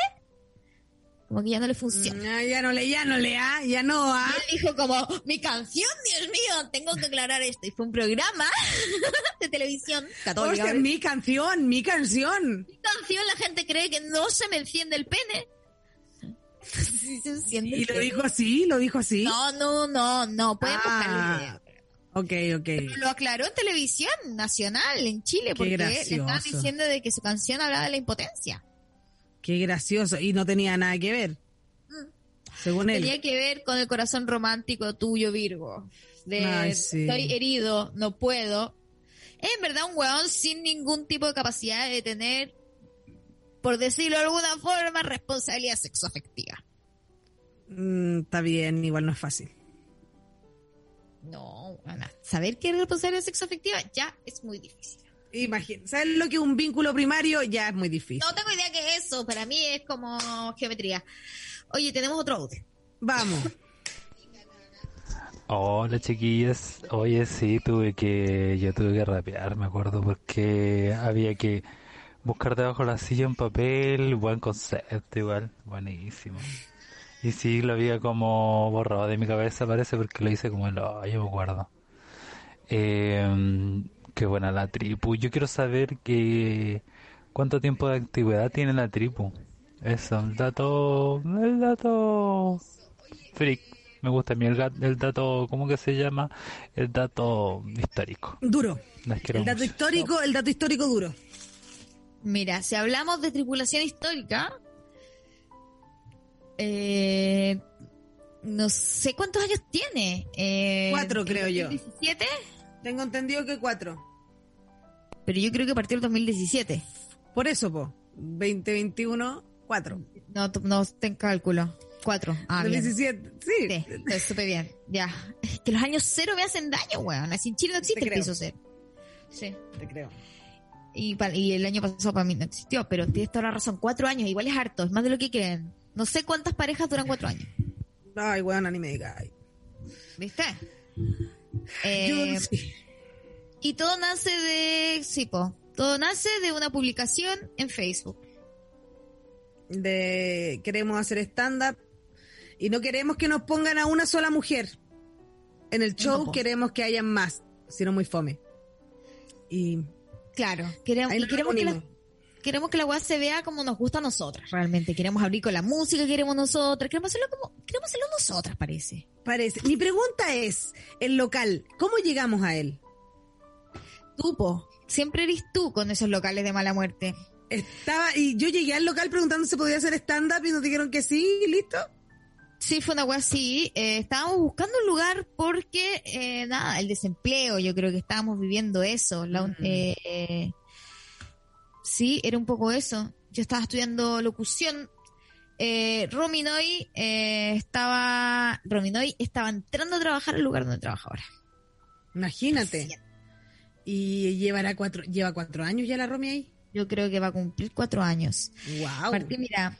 como que ya no le funciona Mm, ya no le, ya no le, ah, ya no, ah. y él dijo como, mi canción, Dios mío, tengo que aclarar esto. Y fue un programa de televisión católica. Hostia, mi canción, mi canción. Mi canción la gente cree que no se me enciende el pene. Sí se enciende el Y lo pene. dijo así, lo dijo así. No, no, no, no, pueden buscar el Ah, video. ok, ok. Pero lo aclaró en televisión nacional en Chile porque le estaban diciendo de que su canción hablaba de la impotencia. Qué gracioso. Y no tenía nada que ver. Según él. Tenía que ver con el corazón romántico tuyo, Virgo. De Ay, sí. estoy herido, no puedo. Es en verdad un weón sin ningún tipo de capacidad de tener, por decirlo de alguna forma, responsabilidad sexoafectiva. Mm, está bien, igual no es fácil. No, Ana, saber qué es responsabilidad sexoafectiva ya es muy difícil. Imagínate, ¿sabes lo que es un vínculo primario? Ya es muy difícil. No tengo idea qué es eso, para mí es como geometría. Oye, tenemos otro audio. Vamos. Hola chiquillas, oye sí, tuve que, yo tuve que rapear, me acuerdo, porque había que buscar debajo de la silla un papel, buen concepto igual, buenísimo. Y sí, lo había como borrado de mi cabeza parece porque lo hice como el yo me acuerdo. Eh, qué buena la tripu, yo quiero saber que cuánto tiempo de antigüedad tiene la tripu. Eso, el dato, el dato freak. Me gusta a mí el, dato, ¿cómo que se llama? El dato histórico. Duro. El dato histórico, el dato histórico duro. Mira, si hablamos de tripulación histórica, eh, no sé cuántos años tiene. Eh, Cuatro, ¿el creo yo. 2017? Tengo entendido que cuatro. Pero yo creo que partió el 2017. Por eso, po. 2021, cuatro. No, no ten cálculo. Cuatro. Ah, bien. 2017. Sí. Sí, estoy súper bien. Ya. Es que los años cero me hacen daño, weón. Así en Chile no existe Te el piso cero. Sí. Te creo. Y, y el año pasado para mí no existió, pero tienes toda la razón. Cuatro años, igual es harto, es más de lo que creen. No sé cuántas parejas duran cuatro años. Ay, weón, ni me digas. ¿Viste? Eh, Yo sí. Y todo nace de. Sí, po. Todo nace de una publicación en Facebook. de queremos hacer stand-up y no queremos que nos pongan a una sola mujer. En el show No, queremos que hayan más, sino muy fome. Y Claro. Queremos, queremos, que. Queremos que la weá se vea como nos gusta a nosotras, realmente. Queremos abrir con la música que queremos nosotras. Queremos hacerlo como. Queremos hacerlo nosotras, parece. Parece. Mi pregunta es, el local, ¿cómo llegamos a él? Tú, po. Siempre eres tú con esos locales de mala muerte. Estaba, y yo llegué al local preguntando si podía hacer stand-up y nos dijeron que sí, y listo. Sí, fue una wea así. Eh, estábamos buscando un lugar porque, eh, nada, el desempleo, yo creo que estábamos viviendo eso. La Mm. eh, eh, sí, era un poco eso. Yo estaba estudiando locución. Eh, Rominoy eh, estaba, Rominoy estaba entrando a trabajar al lugar donde trabaja ahora. Imagínate. Y llevará cuatro, lleva cuatro años ya la Romy ahí. Yo creo que va a cumplir cuatro años. Wow. Martín, mira,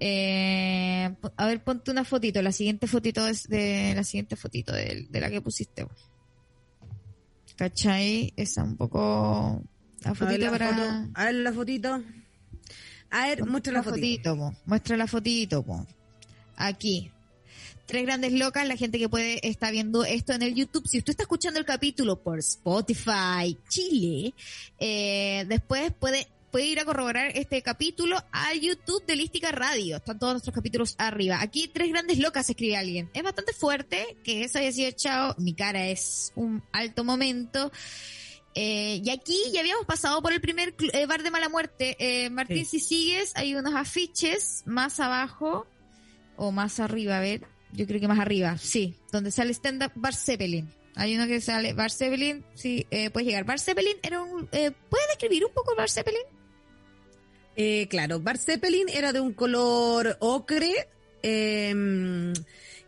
eh, a ver, ponte una fotito. La siguiente fotito es de la siguiente fotito de, de la que pusiste. ¿Cachai? Esa un poco la A ver fotito la para foto. A ver la fotito. A ver, muestra la fotito. Muestra la fotito, po. Aquí. Tres grandes locas, la gente que puede está viendo esto en el YouTube. Si usted está escuchando el capítulo por Spotify Chile, eh, después puede, puede ir a corroborar este capítulo al YouTube de Lística Radio. Están todos nuestros capítulos arriba. Aquí tres grandes locas, escribe alguien. Es bastante fuerte que eso haya sido echado. Mi cara es un alto momento. Eh, y aquí ya habíamos pasado por el primer eh, bar de mala muerte. Eh, Martín, si sigues, hay unos afiches más abajo o más arriba, a ver, yo creo que más arriba, sí, donde sale stand up Bar Zeppelin. Hay uno que sale Bar Zeppelin, sí, eh, puedes llegar. Bar Zeppelin era un, eh, ¿puedes describir un poco Bar Zeppelin? Eh, claro, Bar Zeppelin era de un color ocre, em,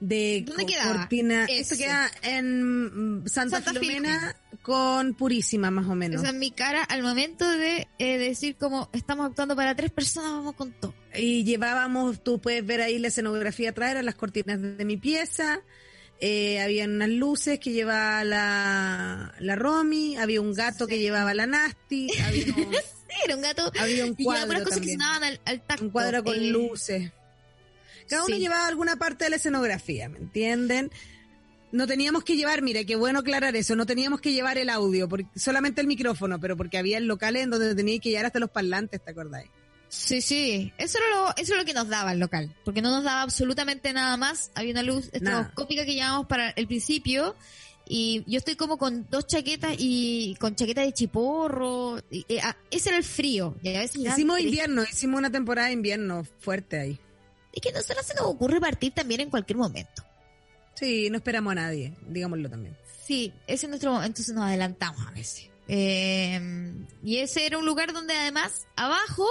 de ¿Dónde quedaba? cortina. Eso. Esto queda en Santa, Santa Filomena con Purísima, más o menos. Esa es mi cara al momento de eh, decir como estamos actuando para tres personas, vamos con todo. Y llevábamos, tú puedes ver ahí la escenografía atrás, eran las cortinas de, mi pieza. Eh, habían unas luces que llevaba la, la Romy, había un gato que llevaba la Nasty, había un, Era un gato. había un y cuadro puras cosas que sonaban al, al tacto. un cuadro con Eh, luces. Cada uno llevaba alguna parte de la escenografía, ¿me entienden? No teníamos que llevar, mira, qué bueno aclarar eso, no teníamos que llevar el audio, porque, solamente el micrófono, pero porque había locales en donde tenía que llevar hasta los parlantes, ¿te acordáis? Sí, sí. Eso era lo, eso es lo que nos daba el local. Porque no nos daba absolutamente nada más. Había una luz estroboscópica que llevábamos para el principio. Y yo estoy como con dos chaquetas y con chaqueta de chiporro. y, eh, ah, ese era el frío. Y a veces Hicimos invierno, hicimos una temporada de invierno fuerte ahí. Es que nosotros se nos ocurre partir también en cualquier momento. Sí, no esperamos a nadie, digámoslo también. Sí, ese es nuestro momento, entonces nos adelantamos a veces. Eh, y ese era un lugar donde además abajo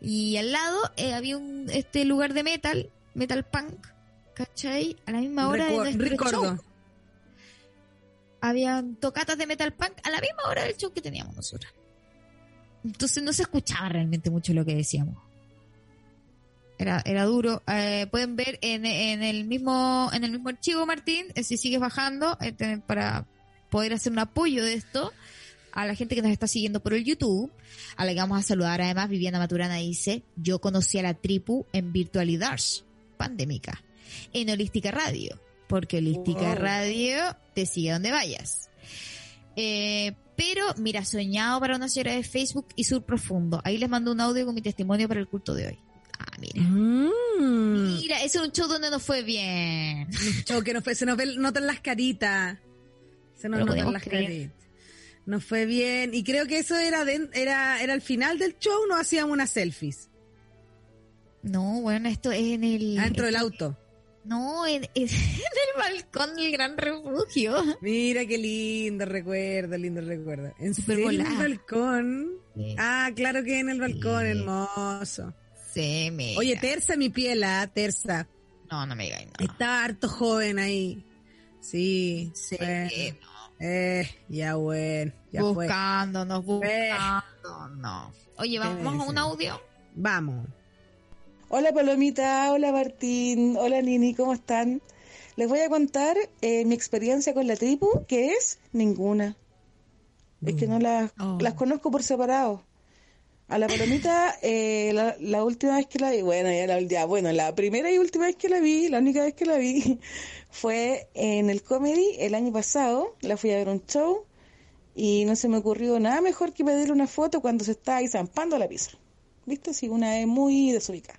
y al lado eh, había un este lugar de metal, metal punk, ¿cachai? A la misma hora Recu- de nuestro show. Habían tocatas de metal punk a la misma hora del show que teníamos nosotros. Entonces no se escuchaba realmente mucho lo que decíamos. Era, era duro. Eh, pueden ver en, en el mismo en el mismo archivo, Martín, eh, si sigues bajando, eh, para poder hacer un apoyo de esto a la gente que nos está siguiendo por el YouTube, a la que vamos a saludar. Además, Viviana Maturana dice, yo conocí a la tripu en virtualidad pandémica, en Holística Radio, porque Holística Wow. Radio te sigue donde vayas. Eh, pero, mira, soñado para una señora de Facebook y Sur Profundo. Ahí les mando un audio con mi testimonio para el culto de hoy. Ah, mira. Mm. Mira, ese es un show donde nos fue bien. Show que no fue, se nos ve- notan las caritas. Se nos notan las creer. caritas. Nos fue bien. Y creo que eso era, den- era, era al final del show, nos hacíamos unas selfies. No, bueno, esto es en el... Adentro del es- auto. No, en, en el balcón del Gran Refugio. Mira qué lindo recuerdo, lindo recuerdo. ¿En serio en el balcón? Ah, claro que en el balcón, Sí. hermoso. Sí, mira. Oye, tersa mi piel, ah, tersa. No, no me digáis nada. Estaba harto joven ahí. Sí. Sí, bueno. no. Eh, ya bueno, ya fue. buscándonos, buscando, no. Oye, vamos a un audio. Vamos. Hola Palomita, hola Martín, hola Nini, ¿cómo están? Les voy a contar eh, mi experiencia con la tribu, que es ninguna. Es que no las, Oh. las conozco por separado. A la Palomita, eh, la, última vez que la vi, bueno, ya la, ya, bueno, la primera y última vez que la vi, la única vez que la vi, fue en el comedy el año pasado. La fui a ver un show y no se me ocurrió nada mejor que pedirle una foto cuando se está ahí zampando la pizza. ¿Viste? Sí, una es muy desubicada.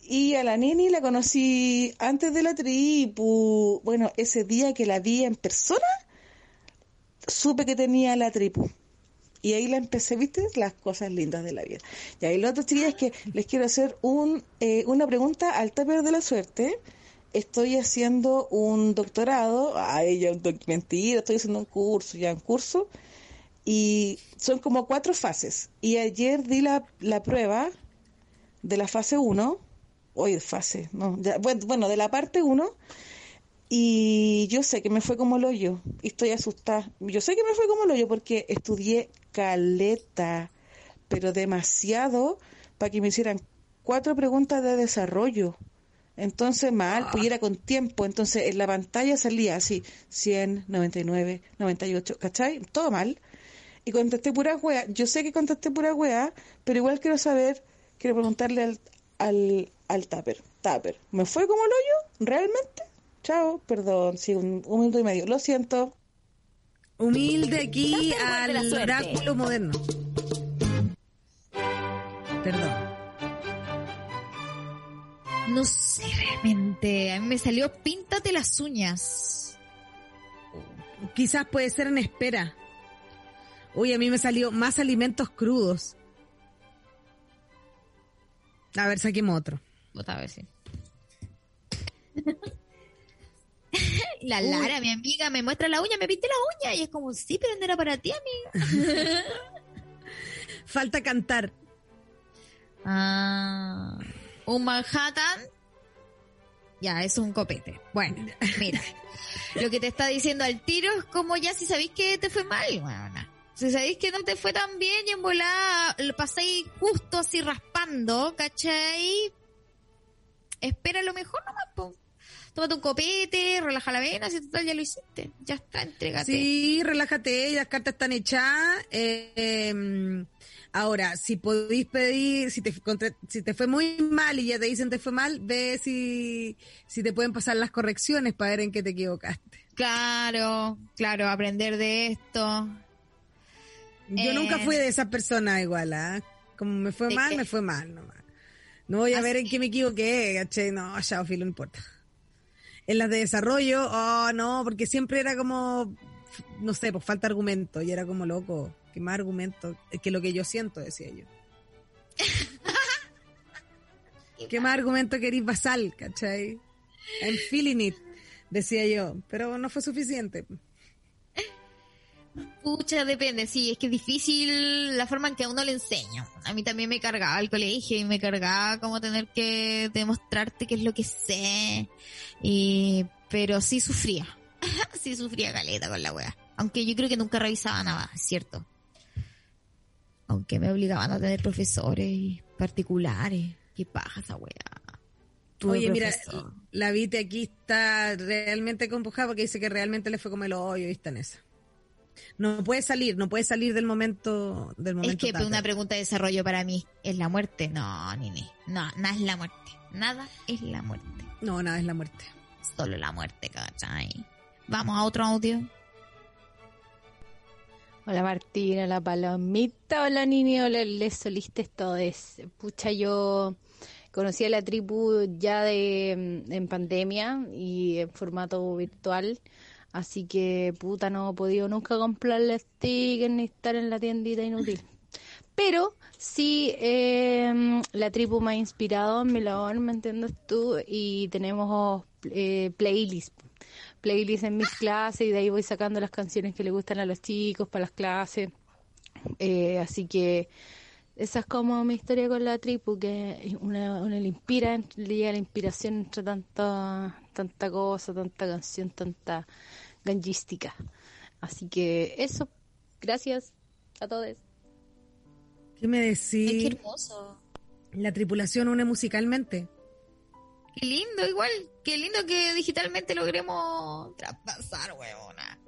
Y a la Nini la conocí antes de la tripu. Bueno, ese día que la vi en persona, supe que tenía la tripu. Y ahí la empecé, ¿viste? Las cosas lindas de la vida. Y ahí lo otro, chiquillas, es que les quiero hacer un, eh, una pregunta al taper de la suerte. Estoy haciendo un doctorado. Ay, ya, mentira, estoy haciendo un curso, ya un curso. Y son como cuatro fases. Y ayer di la, la prueba de la fase 1. Oye, fase, no. ya- bueno, de la parte 1. Y yo sé que me fue como el hoyo. Y estoy asustada. Yo sé que me fue como el hoyo porque estudié caleta, pero demasiado para que me hicieran cuatro preguntas de desarrollo. Entonces, mal, pues era con tiempo. Entonces, en la pantalla salía así, 100, 99, 98, ¿cachai? Todo mal. Y contesté pura wea. Yo sé que contesté pura wea, pero igual quiero saber, quiero preguntarle al, al, al Tupper. Tupper, ¿me fue como el hoyo? ¿Realmente? Chao, perdón, sí, un, un minuto y medio. Lo siento. Humilde aquí al oráculo moderno. Perdón. No sé realmente. A mí me salió píntate las uñas. Quizás puede ser en espera. Uy, a mí me salió más alimentos crudos. A ver, saquemos otro. Otra vez, sí. La Lara, mi amiga, me muestra la uña, me pinté la uña. Y es como, sí, pero no era para ti, amiga. Falta cantar. Ah, un Manhattan. Ya, es un copete. Bueno, mira. lo que te está diciendo al tiro es como ya si sabéis que te fue mal, bueno, Si sabéis que no te fue tan bien y en volada lo pasáis justo así raspando, ¿cachai? Espera lo mejor nomás, po. Tómate un copete, relaja la vena, si total ya lo hiciste. Ya está, entrégate. Sí, relájate, las cartas están echadas. Eh, ahora, si podéis pedir, si te, contra- si te fue muy mal y ya te dicen te fue mal, ve si, si te pueden pasar las correcciones para ver en qué te equivocaste. Claro, claro, aprender de esto. Yo Eh. nunca fui de esas personas igual, ¿ah? Como me fue ¿De mal, qué? me fue mal nomás. No voy a Así- ver en qué me equivoqué, ¿cachai? No, ya, filo, no importa. En las de desarrollo, oh, no, porque siempre era como, no sé, pues falta argumento, y era como loco, que más argumento, es que lo que yo siento, decía yo. ¿Qué más argumento queréis basal, cachai? I'm feeling it, decía yo, pero no fue suficiente. Pucha, depende, sí, es que es difícil la forma en que a uno le enseña. A mí también me cargaba el colegio y me cargaba como tener que demostrarte qué es lo que sé. Y, pero sí sufría. sí sufría caleta con la wea. Aunque yo creo que nunca revisaba nada, es cierto. Aunque me obligaban a tener profesores particulares. ¿Qué paja esa wea? Oye, mira, la Vite aquí está realmente compujada porque dice que realmente le fue como el hoyo y está en esa. No puede salir, no puede salir del momento del momento. Es que una pregunta de desarrollo para mí es la muerte. No, ni ni. No, nada es la muerte. Nada es la muerte. No, nada, es la muerte. Solo la muerte, ¿cachai? Vamos a otro audio. Hola Martina, hola Palomita, hola Nini, hola les solistes todos. Pucha, yo conocí a la tribu ya de mm, en pandemia y en formato virtual, así que puta no he podido nunca comprarle stickers ni estar en la tiendita inútil. Pero sí, eh, la tribu me ha inspirado en mi labor, ¿me entiendes tú? Y tenemos eh, playlists playlist en mis clases y de ahí voy sacando las canciones que le gustan a los chicos para las clases. Eh, así que esa es como mi historia con la tripu, que una, una le inspira, le llega la inspiración entre tanta, tanta cosa, tanta canción, tanta gangística. Así que eso, gracias a todos. ¿Qué me Ay, decís? qué hermoso. La tripulación une musicalmente. Qué lindo, igual. Qué lindo que digitalmente logremos traspasar, huevona.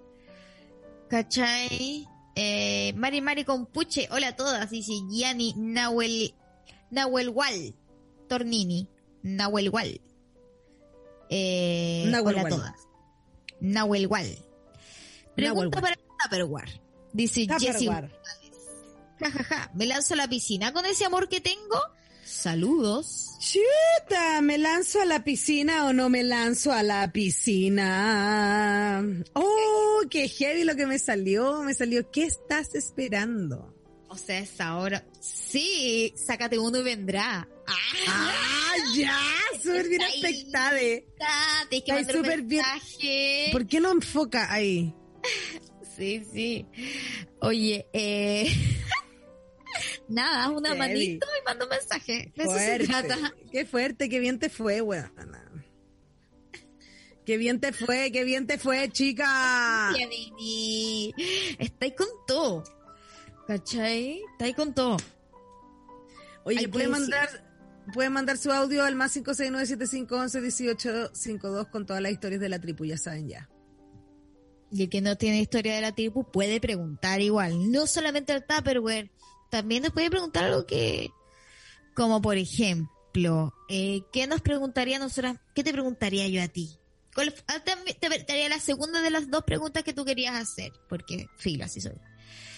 ¿Cachai? Eh, Mari Mari Compuche, hola a todas, dice Gianni Nahuel, Nahuel Wal, Tornini, Nahuel Wal. Eh, Nahuel hola a todas. Nahuel Wal. Pregunta para Tupperware. Dice Jessie Tupperware. Ja, ja, ja. Me lanzo a la piscina con ese amor que tengo. Saludos. Chuta, ¿me lanzo a la piscina o no me lanzo a la piscina? Oh, qué heavy lo que me salió. Me salió, ¿qué estás esperando? O sea, es ahora. Sí, sácate uno y vendrá. Ah, ¡Ah, ya! Súper bien expectada. está, un súper bien. ¿Por qué no enfoca ahí? Sí, sí. Oye, eh... Nada, una Heavy. manito y mando un mensaje. De eso se Fuerte. trata. Qué fuerte, qué bien te fue, weona. Qué bien te fue, qué bien te fue, chica. Ya, baby. Estáis con todo. ¿Cachai? Estáis con todo. Oye, puede mandar, puede mandar su audio al más 569-7511-1852 con todas las historias de la tripu, ya saben ya. Y el que no tiene historia de la tribu puede preguntar igual. No solamente al Tupperware, también nos puede preguntar algo que, como por ejemplo, eh, ¿qué nos preguntaría a nosotras? ¿Qué te preguntaría yo a ti? ¿Cuál ah, te haría la segunda de las dos preguntas que tú querías hacer, porque filo, así soy.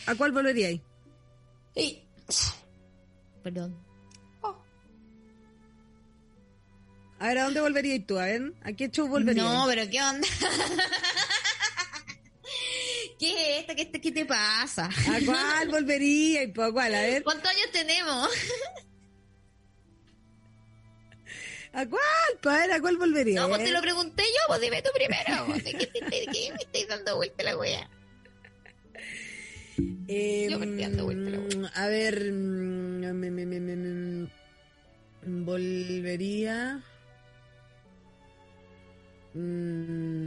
¿A cuál volveríais? Perdón. A ver, ¿a dónde volveríais tú? A ver, ¿a qué show volveríais? No, pero ¿qué onda? ¿Qué es esto? ¿Qué, qué te pasa? ¿A cuál volveríais? Pues, ¿A cuál? A ver, ¿Cuántos años tenemos? ¿a cuál? Pues, a ver, ¿a cuál volveríais? No, pues te lo pregunté yo, pues dime tú primero. ¿De qué, te- de qué me estáis dando vuelta la wea? Eh, Yo me estoy dando vuelta la mm, a ver, mm, me- me- me- volvería.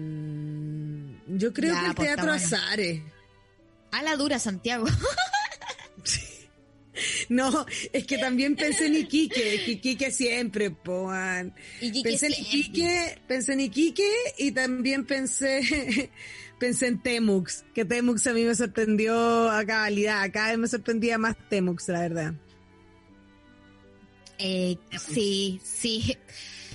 Mm, yo creo Ya, que el pues, teatro bueno. Azares. A la dura, Santiago. No, es que también pensé en Iquique, Iquique siempre, poan. Pensé en. Iquique, pensé en Iquique y también pensé, pensé en Temux, que Temux a mí me sorprendió a cabalidad, cada vez me sorprendía más Temux, la verdad. Eh, sí, sí.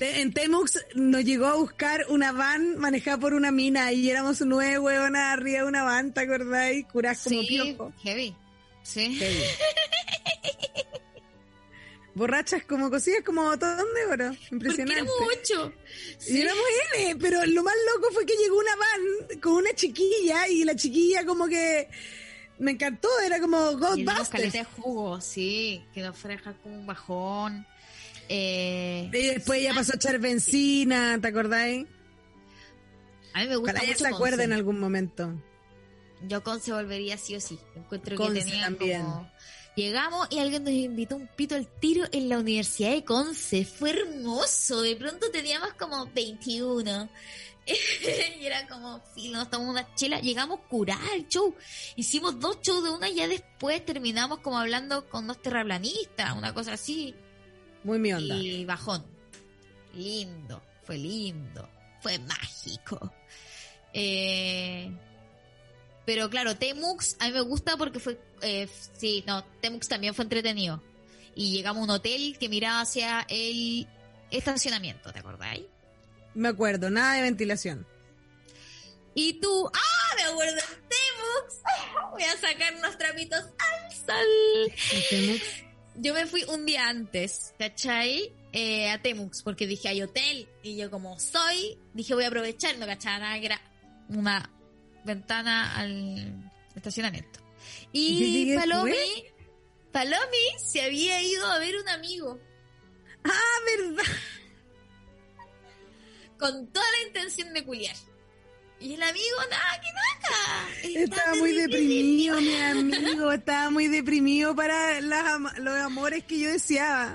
En Temux nos llegó a buscar una van manejada por una mina y éramos nueve huevonas arriba de una van, ¿te acordáis? Curás como sí, piojo. heavy. Sí. Heavy. Borrachas como cosidas como botón de oro. Impresionante. éramos ocho. Y Sí. éramos N, pero lo más loco fue que llegó una van con una chiquilla y la chiquilla como que me encantó, era como Ghostbusters. de jugo, sí. Que nos fue a dejar como un bajón. Eh, Y después ella pasó a echar benzina, ¿te acordáis? a mí me gusta Ojalá mucho se acuerde Conce. en algún momento. Yo con se volvería sí o sí. Encuentro Conce que tenía también. como... Llegamos y alguien nos invitó un pito al tiro en la Universidad de Conce. Fue hermoso. De pronto teníamos como 21. y era como, sí, nos tomamos una chela. Llegamos curadas al show. Hicimos dos shows de una y ya después terminamos como hablando con dos terraplanistas, una cosa así. Muy mi onda. Y bajón. Lindo, fue lindo, fue mágico. Eh, pero claro, Temux a mí me gusta porque fue, eh, sí, no, Temux también fue entretenido. Y llegamos a un hotel que miraba hacia el estacionamiento, ¿te acordáis? Me acuerdo, nada de ventilación. Y tú, ¡ah! Me acuerdo en Temux. Voy a sacar unos trapitos al sol. ¿En Temux? Yo me fui un día antes, ¿cachai? Eh, a Temux, porque dije, hay hotel. Y yo como soy, dije, voy a aprovechar, no cachaba nada que era una ventana al estacionamiento. Y Palomi, después. Palomi se había ido a ver un amigo, Ah, verdad. Con toda la intención de culiar. Y el amigo, nada, que nada. Estaba muy deprimido, mi amigo. Estaba muy deprimido para las los amores que yo deseaba.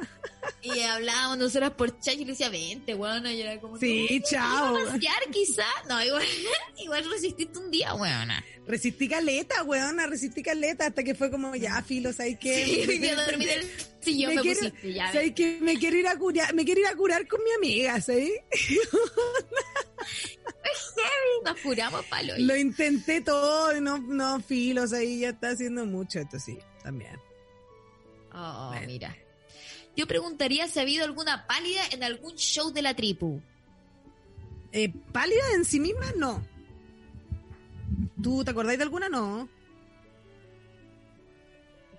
Y hablábamos nosotras por chat y le decía, vente, weona. Y era como, Sí, "No, chao". ¿quieres pasear quizá? No, igual, igual resististe un día, weona. Resistí caleta, weona, resistí caleta hasta que fue como ya, filo, ¿sabes qué? Sí, Me en el sillón, me, quiero- pusiste, ya. ¿sabes qué? Me quiero ir a curar, me quiero ir a curar con mi amiga, ¿sabes? Nos curamos palo. Lo intenté todo y no, no, filos, ahí ya está haciendo mucho, esto sí, también. Oh, Bueno. mira. Yo preguntaría si ha habido alguna pálida en algún show de la tripu. Eh, ¿Pálida en sí misma? No. ¿Tú te acordáis de alguna? No.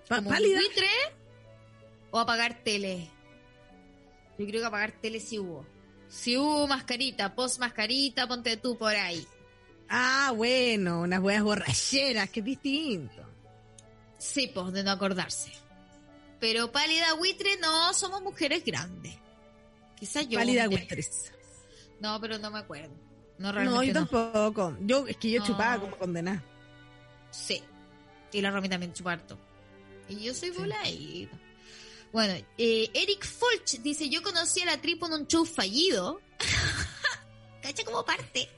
¿Como un ¿Pálida? buitre o apagar tele? Yo creo que apagar tele sí hubo. Si hubo mascarita, post mascarita, ponte tú por ahí. Ah, bueno, unas buenas borracheras, que es distinto. Sí, pues, de no acordarse. Pero pálida buitre, no, somos mujeres grandes. Quizás yo. Pálida. Buitres. No, pero no me acuerdo. No, No, yo no. tampoco. Yo, es que yo No. chupaba como condenada. Sí. Y la Romy también chupa harto. Y yo soy voladita. Bueno, eh, Eric Folch dice, yo conocí a la tripo en un show fallido. Cacha como parte.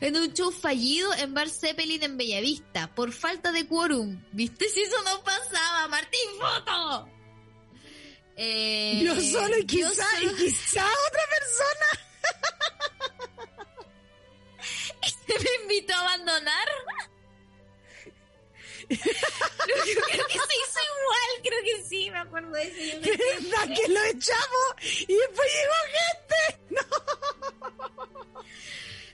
En un show fallido en Bar Zeppelin en Bellavista, por falta de quórum. ¿Viste si eso no pasaba? Martín, foto. Eh, yo solo y quizá, solo- y quizá otra persona. me invitó a abandonar. creo, que- creo que se hizo igual, creo que sí, me acuerdo de eso. Yo me- ¿Verdad que lo echamos? Y después llegó gente.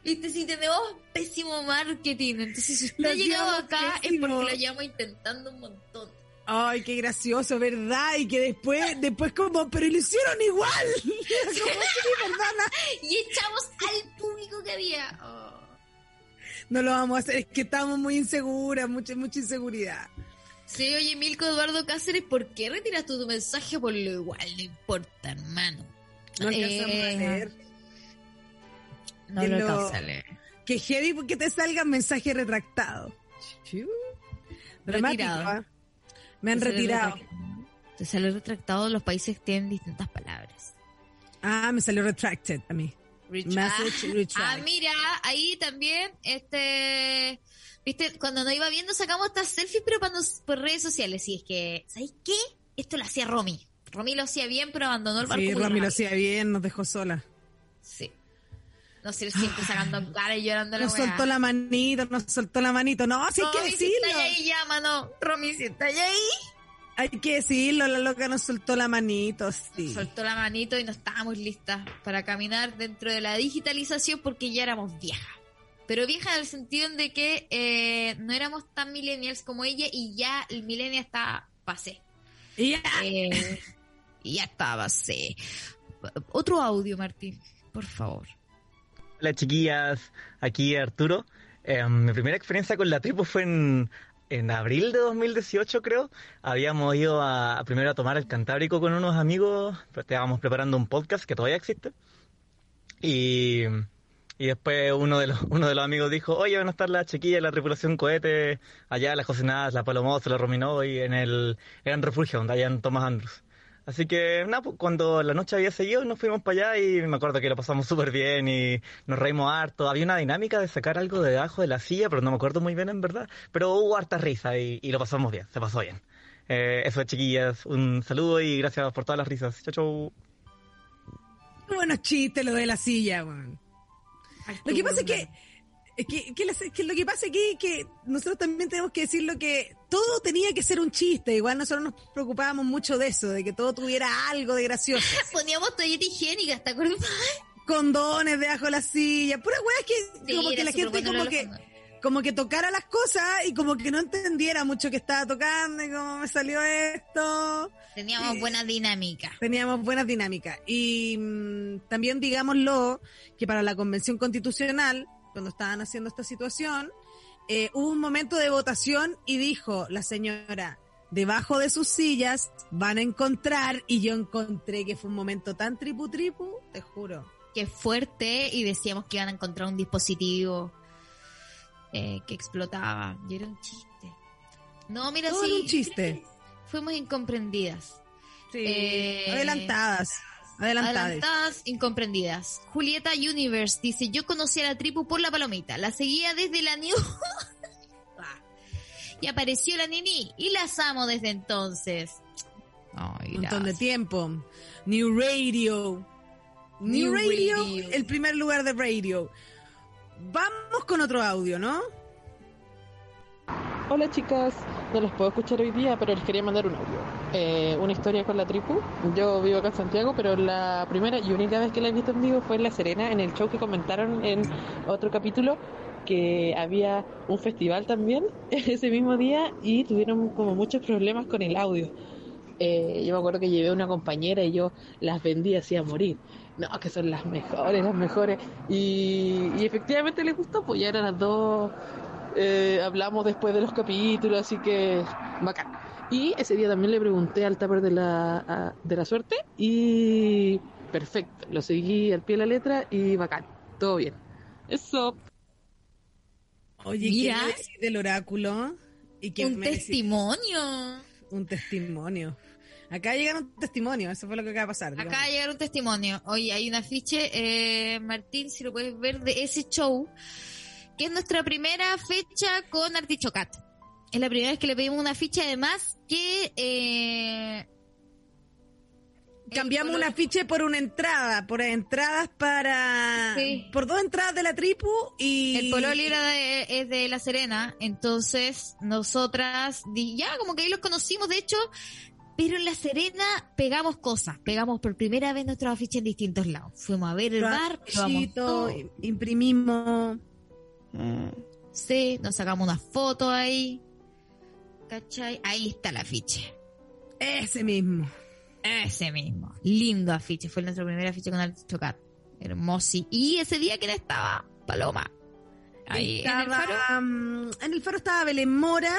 Viste, si tenemos pésimo marketing, entonces si usted ha llegado acá es pésimo. porque lo llevamos intentando un montón. Ay, qué gracioso, ¿verdad? Y que después, después como, pero lo hicieron igual. Y echamos al público que había. Oh. No lo vamos a hacer, es que estamos muy inseguras, mucha, mucha inseguridad. Sí, oye, Milko Eduardo Cáceres, ¿por qué retiras tú tu mensaje? Por lo igual, no importa, hermano. No alcanzamos Eh, a leer. No Que lo lo- leer. Que heavy porque te salgan mensajes retractados. Chiu. Dramático. ¿ah? Me han Te retirado. Te sale retractado, los países tienen distintas palabras. Ah, me salió retracted a mí. Message Ah, retract. Ah, mira, ahí también, este, viste, cuando nos iba viendo sacamos estas selfies, pero nos- por redes sociales. Y es que, ¿sabes qué? Esto lo hacía Romy. Romy lo hacía bien, pero abandonó el barco. Sí, Romy lo hacía bien, nos dejó sola. Sí. No sé, siempre sacando cara y llorando la Nos weá. soltó la manito, nos soltó la manito. No, sí hay que Romy, si decirlo. está ahí, llámanos. Romy, si está ahí. Hay que decirlo, la loca nos soltó la manito, sí. Soltó la manito y no estábamos listas para caminar dentro de la digitalización porque ya éramos viejas. Pero viejas en el sentido de que eh, no éramos tan millennials como ella y ya el millennial está pasé. Y ya. Eh, ya estaba pasé. Otro audio, Martín, por favor. Hola chiquillas, aquí Arturo. Eh, mi primera experiencia con la tribu fue en, en abril de 2018 creo. Habíamos ido a, primero a tomar el Cantábrico con unos amigos, pues, estábamos preparando un podcast que todavía existe. Y, y después uno de, los, uno de los amigos dijo, oye, van a estar las chiquillas la tripulación cohete, allá las cocinadas, la Palomosa, la Rominó y en el Gran Refugio, donde allá en Thomas Andrews. Así que, nada, pues, cuando la noche había seguido, nos fuimos para allá y me acuerdo que lo pasamos súper bien y nos reímos harto. Había una dinámica de sacar algo de debajo de la silla, pero no me acuerdo muy bien en verdad. Pero hubo harta risa y, y lo pasamos bien, se pasó bien. Eh, eso, chiquillas, un saludo y gracias por todas las risas. Chau, chau. Buenos chistes lo de la silla, weón. Lo que pasa es que, es que, que las- que lo que pasa aquí es que nosotros también tenemos que decir lo que todo tenía que ser un chiste. Igual nosotros nos preocupábamos mucho de eso, de que todo tuviera algo de gracioso. Poníamos toalleta higiénica, ¿te acuerdas? Condones debajo de la silla, pura weá que Sí, como que la gente como que como que tocara las cosas y como que no entendiera mucho que estaba tocando y cómo me salió esto. Teníamos Sí. buena dinámica. Teníamos buenas dinámicas. Y mm, también digámoslo que para la convención constitucional, cuando estaban haciendo esta situación, eh, hubo un momento de votación y dijo la señora, debajo de sus sillas van a encontrar, y yo encontré que fue un momento tan tripu tripu, te juro. que fuerte y decíamos que iban a encontrar un dispositivo eh, que explotaba. Y era un chiste. No, mira, Todo sí. era un chiste. Fuimos incomprendidas. Sí. Eh, adelantadas. Adelantadas. Adelantadas, incomprendidas. Julieta Universe dice, yo conocí a la tribu por la palomita, la seguía desde la New... y apareció la Nini y las amo desde entonces. Ay, Un montón de tiempo. New Radio. New, New radio, Radio. el primer lugar de radio. Vamos con otro audio, ¿no? Hola chicas, no los puedo escuchar hoy día, pero les quería mandar un audio. Eh, una historia con la tripu. Yo vivo acá en Santiago, pero la primera y única vez que la he visto en vivo fue en La Serena, en el show que comentaron en otro capítulo, que había un festival también ese mismo día y tuvieron como muchos problemas con el audio. Eh, yo me acuerdo que llevé a una compañera y yo las vendí así a morir. No, que son las mejores, las mejores. Y, y efectivamente les gustó, pues ya eran las dos eh, hablamos después de los capítulos, así que bacán. Y ese día también le pregunté al tupper de la, a- de la suerte y perfecto, lo seguí al pie de la letra y bacán, todo bien. Eso. Oye, Mira. ¿qué me decís del oráculo? ¿Y qué Un me testimonio. Un testimonio. Acá llega un testimonio, eso fue lo que acaba de pasar. Acá digamos. llega un testimonio. Oye, hay un afiche, eh, Martín, si lo puedes ver, de ese show, que es nuestra primera fecha con Artichocat. Es la primera vez que le pedimos una ficha, además que... Eh, Cambiamos un afiche por una entrada, por entradas para... Sí. Por dos entradas de la tripu y... El pololi era de- es de La Serena, entonces nosotras, ya como que ahí los conocimos, de hecho, pero en La Serena pegamos cosas, pegamos por primera vez nuestros afiches en distintos lados. Fuimos a ver el bar, imprimimos... Sí, nos sacamos una foto ahí. ¿Cachai? Ahí está el afiche. Ese mismo. Ese mismo. Lindo afiche. Fue nuestro primer afiche con el Chocat. Hermoso. Y ese día, ¿quién estaba? Paloma. Ahí en el Estaba, faro. mm, en el faro estaba Belén Mora,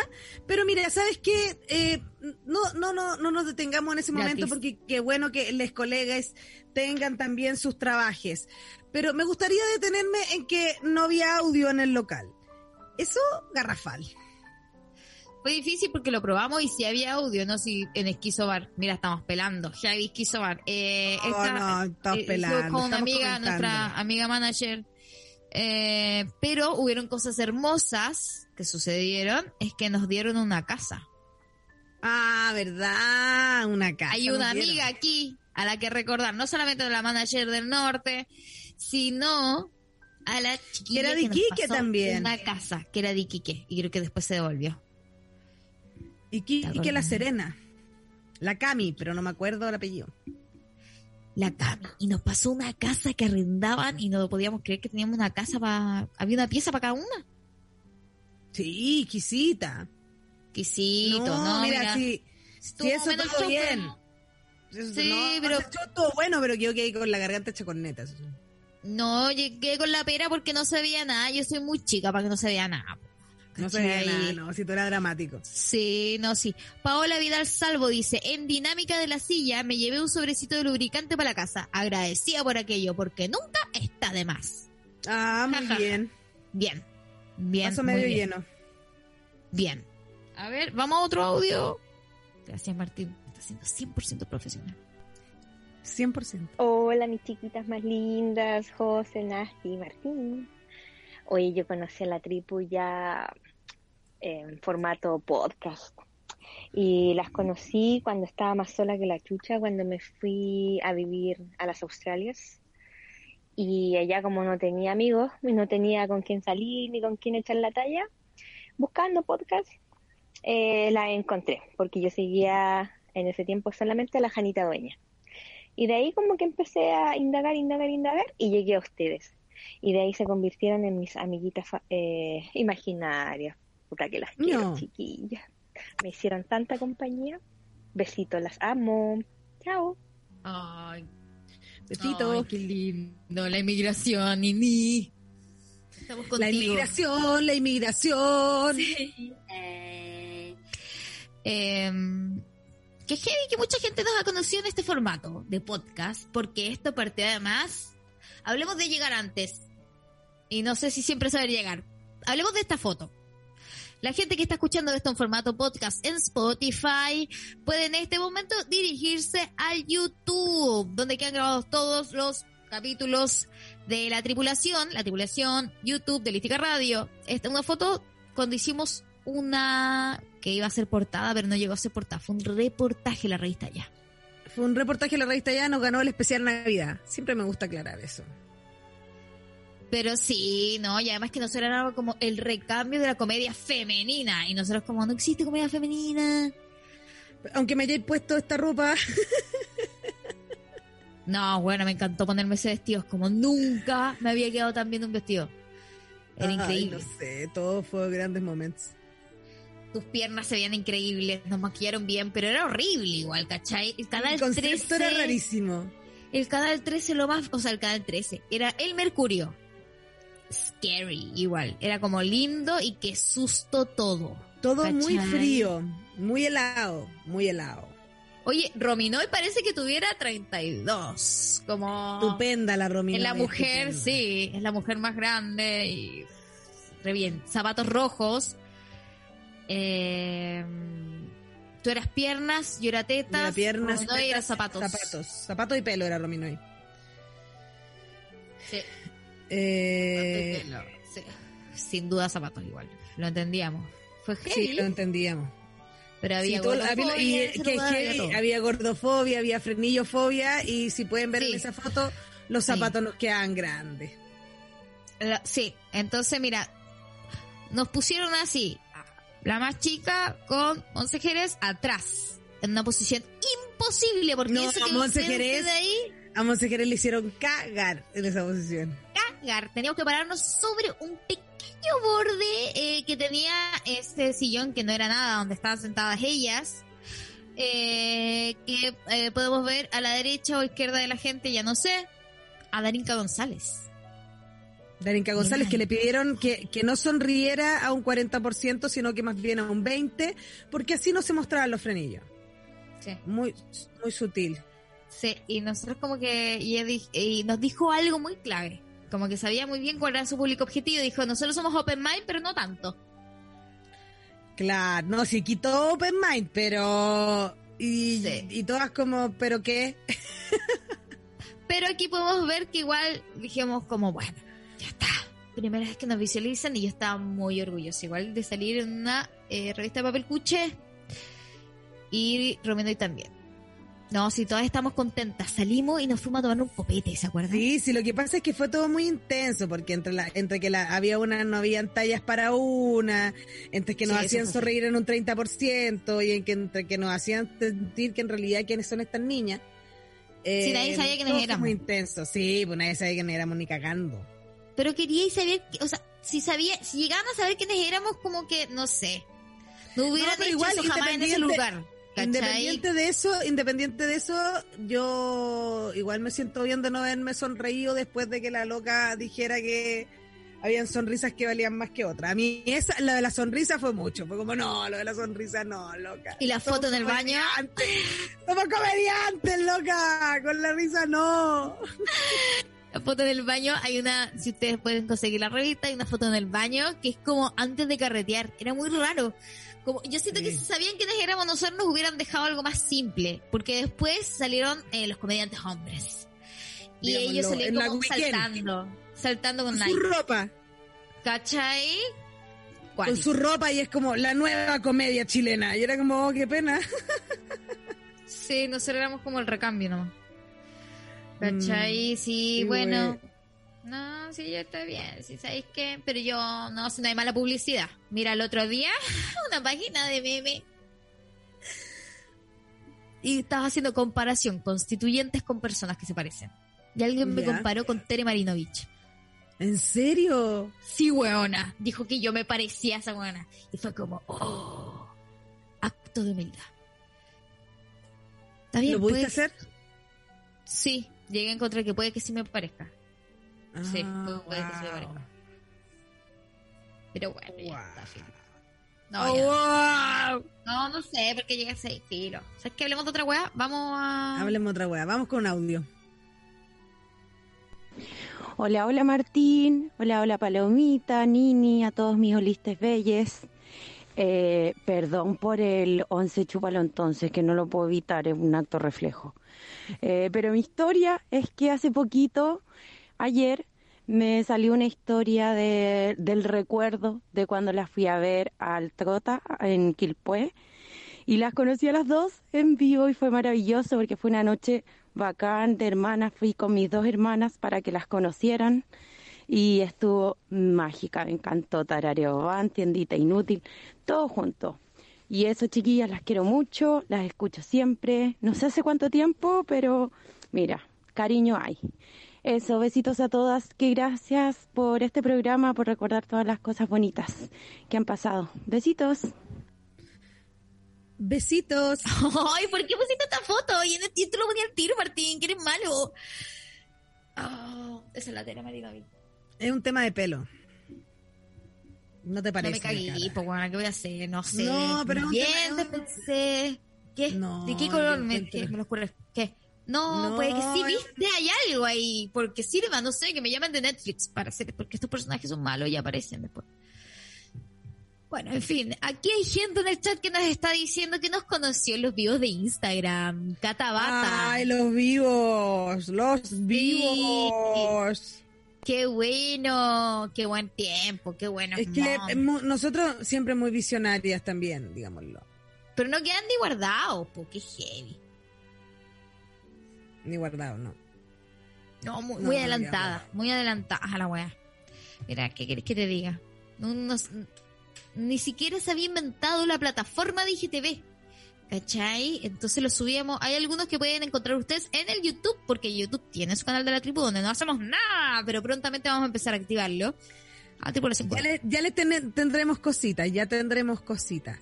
pero mira, ¿sabes qué? Eh, no, no, no, no nos detengamos en ese Gratis. momento porque qué bueno que los colegas tengan también sus trabajes. Pero me gustaría detenerme en que no había audio en el local. Eso, garrafal. Fue difícil porque lo probamos y si había audio, no si en Esquizobar. Mira, estamos pelando. Javi Esquizobar. Eh, Oh, esta- no, estamos eh, pelando, Con una amiga, comentando. nuestra amiga manager. Eh, pero hubieron cosas hermosas que sucedieron. Es que nos dieron una casa. Ah, ¿verdad? Una casa. Hay una dieron. amiga aquí a la que recordar, no solamente a la manager del norte, sino a la chiquilla Era de que nos Iquique pasó también. Una casa que era de Iquique y creo que después se devolvió. Y que, ¿Te y que la? Serena. La Cami, pero no me acuerdo el apellido. La Cami. Y nos pasó una casa que arrendaban y no podíamos creer que teníamos una casa para... Había una pieza para cada una. Sí, quisita. Quisito, no, mira, mira. sí. Estuvo Sí, eso todo bien. Eso Sí, no, pero- show estuvo bueno, pero quedó que ahí con la garganta hecha con netas. No, llegué con la pera porque no se veía nada. Yo soy muy chica para que no se vea nada. No veía nada, no, si tú eras dramático. Sí, no, sí. Paola Vidal Salvo dice, en dinámica de la silla me llevé un sobrecito de lubricante para la casa. Agradecida por aquello, porque nunca está de más. Ah, muy bien. Bien, bien. Muy medio bien. lleno. Bien. A ver, vamos a otro audio. Gracias, Martín. Está siendo 100% profesional. 100%. Hola, mis chiquitas más lindas, José, Nasti, Martín. Oye, yo conocí a la tribu ya en formato podcast. Y las conocí cuando estaba más sola que la chucha, cuando me fui a vivir a las Australias. Y allá como no tenía amigos y no tenía con quién salir ni con quién echar la talla, buscando podcast, eh, la encontré, porque yo seguía en ese tiempo solamente a la Janita Dueña. Y de ahí como que empecé a indagar, indagar, indagar y llegué a ustedes. Y de ahí se convirtieron en mis amiguitas eh, imaginarias. Puta que las quiero, No. chiquillas. Me hicieron tanta compañía. Besitos, las amo. Chao. Ay, Besito. Ay, qué lindo. La inmigración, Nini. Estamos contigo. la inmigración, la inmigración. Em, que heavy que mucha gente nos ha conocido en este formato de podcast, porque esto parte además, hablemos de llegar antes, y no sé si siempre saber llegar, hablemos de esta foto. La gente que está escuchando esto en formato podcast en Spotify puede en este momento dirigirse al YouTube, donde quedan grabados todos los capítulos de la tripulación, la tripulación YouTube de Lística Radio. Esta es una foto cuando hicimos una que iba a ser portada, pero no llegó a ser portada. Fue un reportaje la revista ya. Fue un reportaje en la revista Ya, nos ganó el especial Navidad. Siempre me gusta aclarar eso. Pero sí, no, y además que nosotros era como el recambio de la comedia femenina. Y nosotros como, no existe comedia femenina. Aunque me hayáis puesto esta ropa. No, bueno, me encantó ponerme ese vestido. Como nunca me había quedado tan bien un vestido. Era Ay, increíble. no sé, todo fue grandes momentos. Tus piernas se veían increíbles, nos maquillaron bien, pero era horrible igual, ¿cachai? El canal El concepto 13. era rarísimo. El canal 13 lo más, o sea, el canal 13 era el Mercurio. Scary, igual. Era como lindo y qué susto todo. Todo muy frío, muy helado, muy helado. Oye, Rominoy parece que tuviera 32. Como. Estupenda la Romina. Es la mujer, sí, es la mujer más grande y re bien. Zapatos rojos. Eh, tú eras piernas, yo era tetas. Era piernas, Rominoy era tetas, zapatos. Zapatos. Zapatos y pelo era Rominoy. Sí. Eh, Sí, Sin duda zapatos igual. Lo entendíamos. Fue sí, heavy, lo entendíamos. pero había Sí, todo- gordofobia había- y, en ese que- había había gordofobia, había frenillofobia y si pueden ver Sí. en esa foto, los Sí. zapatos nos quedan grandes. La- sí, entonces mira, nos pusieron así, la más chica con Monse Jerez atrás, en una posición imposible, porque No, eso que Monse enfrente Jerez. de ahí, A Monse Jerez le hicieron cagar en esa posición. cagar, teníamos que pararnos sobre un pequeño borde eh, que tenía este sillón que no era nada, donde estaban sentadas ellas. eh, que eh, podemos ver a la derecha o izquierda de la gente, ya no sé, a Darinka González. Darinka González, Mira. que le pidieron que, que no sonriera a un 40%, sino que más bien a un 20%, porque así no se mostraban los frenillos. Sí. Muy, muy sutil. Sí, y nosotros como que y, nos dijo algo muy clave, como que sabía muy bien cuál era su público objetivo, dijo, nosotros somos open mind, pero no tanto. Claro, no, sí quitó Open Mind, pero... Y, Sí. y todas como, ¿pero qué? Pero aquí podemos ver que igual dijimos como, bueno, ya está. Primera vez que nos visualizan y yo estaba muy orgullosa igual de salir en una eh, revista de papel cuché y Romero también. No, si todas estamos contentas, salimos y nos fuimos a tomar un copete, ¿se acuerdan? Sí, sí, lo que pasa es que fue todo muy intenso, porque entre la, entre que la, había una, no habían tallas para una, entre que nos Sí, hacían sonreír en un 30%, y en que, entre que nos hacían sentir que en realidad quiénes son estas niñas. Eh, Sí, nadie sabía quiénes todo fue éramos. muy intenso, sí, pues nadie sabía quiénes éramos ni cagando. Pero quería saber, o sea, si sabía, si llegaban a saber quiénes éramos, como que, no sé, no hubieran pero hecho igual, eso jamás en ese lugar. ¿cachai? Independiente de eso, independiente de eso, yo igual me siento bien de no haberme sonreído después de que la loca dijera que habían sonrisas que valían más que otras. A mí esa, la de la sonrisa fue mucho, fue como, no, lo de la sonrisa no, loca. Y la foto en el baño. Somos comediantes, loca, con la risa no. La foto en el baño, hay una, si ustedes pueden conseguir la revista, hay una foto en el baño que es como antes de carretear. Era muy raro. Como, yo siento que si sabían quiénes éramos nosotros nos hubieran dejado algo más simple, porque después salieron eh, los comediantes hombres. Y Digámoslo, ellos la como weekend. saltando, saltando con Con su ropa, ¿Cachai? ¿Cuál? con su ropa y es como la nueva comedia chilena. Y era como, oh, qué pena. Sí, nosotros éramos como el recambio nomás. ¿Cachai? Mm, sí, sí, bueno. No, sí, ya está bien. Sí, ¿sabéis qué? Pero yo no, si no hay mala publicidad. Mira, el otro día, una página de meme. Y estaba haciendo comparación, constituyentes con personas que se parecen. Y alguien me Ya. comparó con Tere Marinovich. ¿En serio? Sí, weona. Dijo que yo me parecía a esa weona. Y fue como, oh, acto de humildad. Está bien, ¿Lo pudiste puede- hacer? Sí, llegué a encontrar que puede que sí me parezca. Sí, Ah, puede, que sí me parezca. Pero bueno, ya Wow. está, fin. No, Oh, ya. wow. no, no sé, porque llegué a seis filo. ¿Sabes que hablemos de otra weá? Vamos a... Hablemos otra wea. Vamos con audio. Hola, hola Martín, hola, hola Palomita, Nini, a todos mis holistes belles. Eh, perdón por el 11 chúpalo entonces, que no lo puedo evitar, es un acto reflejo. Eh, pero mi historia es que hace poquito, ayer, me salió una historia de, del recuerdo de cuando las fui a ver al Trota en Quilpué y las conocí a las dos en vivo y fue maravilloso porque fue una noche bacán hermanas, fui con mis dos hermanas para que las conocieran y estuvo mágica, me encantó Tarareo Van, Tiendita Inútil, todo junto. Y eso, chiquillas, las quiero mucho, las escucho siempre, no sé hace cuánto tiempo, pero mira, cariño hay. Eso, besitos a todas, que gracias por este programa, por recordar todas las cosas bonitas que han pasado. Besitos. Besitos. Ay, ¿por qué pusiste esta foto? Y en el título ponía el tiro, Martín, que eres malo. Oh, esa es la tela, María. Es un tema de pelo. No te parece. No me cagué, pues bueno, ¿qué voy a hacer? No sé. No, pero Bien, tema- pensé. ¿Qué? No, ¿De qué color me, qué? me lo oscurece? ¿Qué? No, No, puede que sí viste, hay algo ahí, porque sirva, no sé, que me llamen de Netflix para hacer, porque estos personajes son malos y aparecen después. Bueno, en fin, aquí hay gente en el chat que nos está diciendo que nos conoció en los vivos de Instagram. Catabata. Ay, los vivos, los vivos. Qué bueno, qué buen tiempo, qué bueno. Es que nosotros siempre muy visionarias también, digámoslo. Pero no quedan ni guardados, porque heavy. Ni guardado, no. No, muy, No, muy adelantada, muy adelantada a la wea. Mira, ¿qué querés que te diga? No- no- ni siquiera se había inventado la plataforma de IGTV. ¿Cachai? Entonces lo subíamos. Hay algunos que pueden encontrar ustedes en el YouTube, porque YouTube tiene su canal de la tribu donde no hacemos nada, pero prontamente vamos a empezar a activarlo. A tripulación Ya le, ya le ten- tendremos cositas, ya tendremos cositas.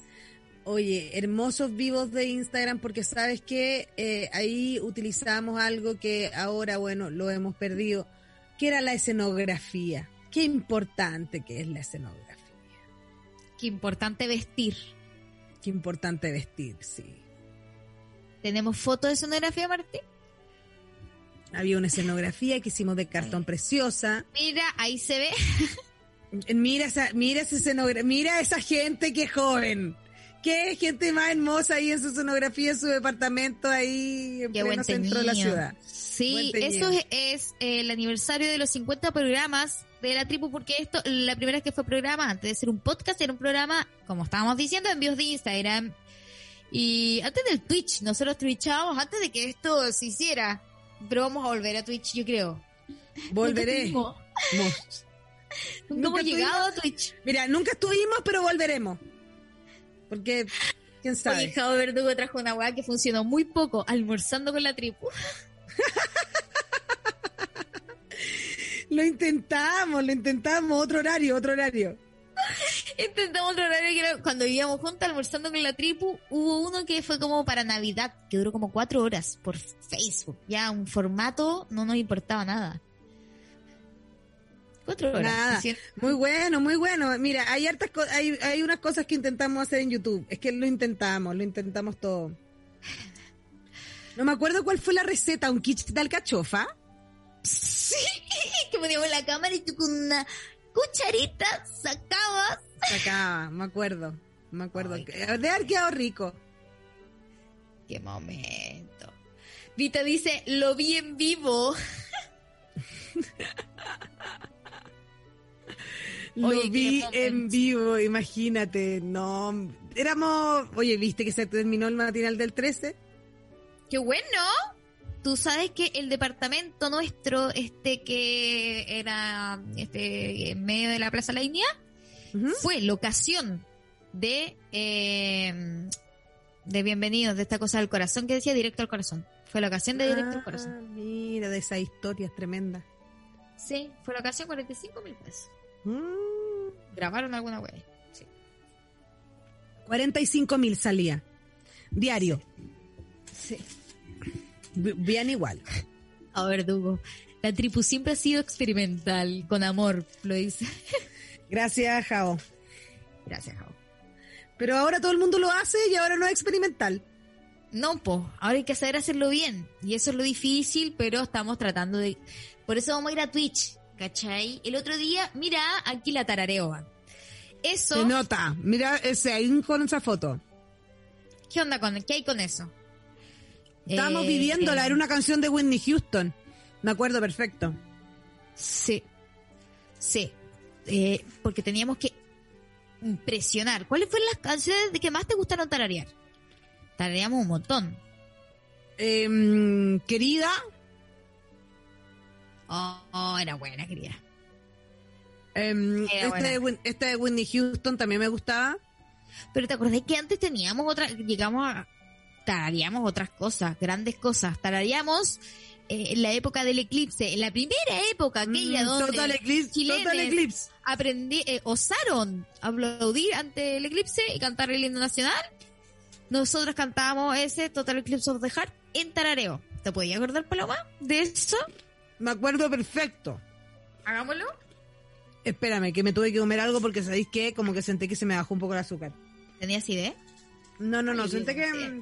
Oye, hermosos vivos de Instagram, porque sabes que eh, ahí utilizamos algo que ahora, bueno, lo hemos perdido, que era la escenografía. Qué importante que es la escenografía. Qué importante vestir. Qué importante vestir, sí. ¿Tenemos fotos de sonografía, Martín? Había una escenografía que hicimos de cartón preciosa. Mira, ahí se ve. Mira esa, mira esa escenografía, mira esa gente que es joven. Qué gente más hermosa ahí en su escenografía, en su departamento ahí en Qué pleno centro de la ciudad. Sí, eso es, es, el aniversario de los 50 programas de la tribu, porque esto, la primera vez que fue programa, antes de ser un podcast, era un programa, como estábamos diciendo, envíos de Instagram. Y antes del Twitch, nosotros twitchábamos antes de que esto se hiciera. Pero vamos a volver a Twitch, yo creo. Volveré. Nunca hemos llegado a Twitch. Mira, nunca estuvimos, pero volveremos. Porque, quién Oye, sabe. Jao Verdugo trajo una weá que funcionó muy poco, almorzando con la tribu. Lo intentamos, lo intentamos. Otro horario, otro horario. Intentamos otro horario que era cuando vivíamos juntos almorzando con la tribu, hubo uno que fue como para Navidad, que duró como cuatro horas por Facebook. Ya un formato no nos importaba nada. Cuatro horas. Nada. Muy bueno, muy bueno. Mira, hay hartas co- hay, hay unas cosas que intentamos hacer en YouTube. Es que lo intentamos, lo intentamos todo. No me acuerdo cuál fue la receta, un kit de alcachofa. Sí, que poníamos la cámara y tú con una cucharita sacabas. Sacaba, me acuerdo. Me acuerdo. Que- De haber quedado rico. Qué momento. Vita dice, lo vi en vivo. Lo Oye, vi en vivo, imagínate. No, éramos. Oye, ¿viste que se terminó el matinal del 13? ¡Qué bueno! Tú sabes que el departamento nuestro, este que era este en medio de la Plaza La Iña, fue locación de eh, de bienvenidos de esta cosa del corazón que decía directo al corazón. Fue locación de directo al corazón. Ah, Mira, de esas historias tremendas. Sí, fue locación 45 mil pesos. Mm. Grabaron alguna wea. Sí. 45 mil salía. Diario. Sí. Bien igual. A ver, Dugo. La tripu siempre ha sido experimental, con amor, lo dice. Gracias, Jao. Gracias, Jao. Pero ahora todo el mundo lo hace y ahora no es experimental. No, po, ahora hay que saber hacerlo bien. Y eso es lo difícil, pero estamos tratando de... Por eso vamos a ir a Twitch, ¿cachai? El otro día, mira, aquí la tarareo. Eso. Se nota. Mira ese ahí con esa foto. ¿Qué onda con, qué hay con eso? Estábamos Eh, viviéndola, era una canción de Whitney Houston. Me acuerdo perfecto. Sí. Sí. Eh, porque teníamos que impresionar. ¿Cuáles fueron las canciones de que más te gustaron tararear? Tarareamos un montón. Em, querida, Oh, oh, era buena, querida. Era este, de, este de Whitney Houston también me gustaba. Pero te acordás que antes teníamos otra, llegamos a, tarareamos otras cosas, grandes cosas. Tarareamos eh, en la época del eclipse, en la primera época aquella Mm, donde Total Eclipse, chilenes Total Eclipse. aprendí, eh, osaron aplaudir ante el eclipse y cantar el himno nacional. Nosotros cantábamos ese Total Eclipse of the Heart en tarareo. ¿Te podías acordar, Paloma, de eso? Me acuerdo perfecto. Hagámoslo. Espérame, que me tuve que comer algo porque sabéis que como que sentí que se me bajó un poco el azúcar. ¿Tenías idea? No, no, no, Ay, senté que...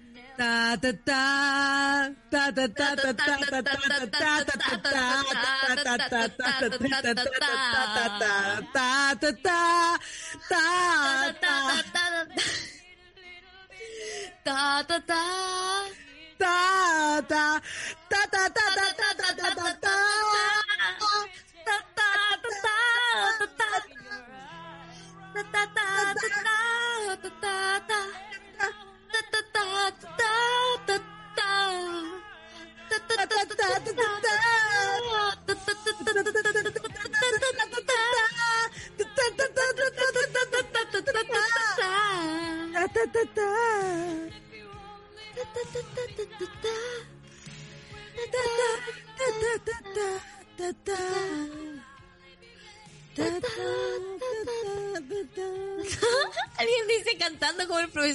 ta, ta,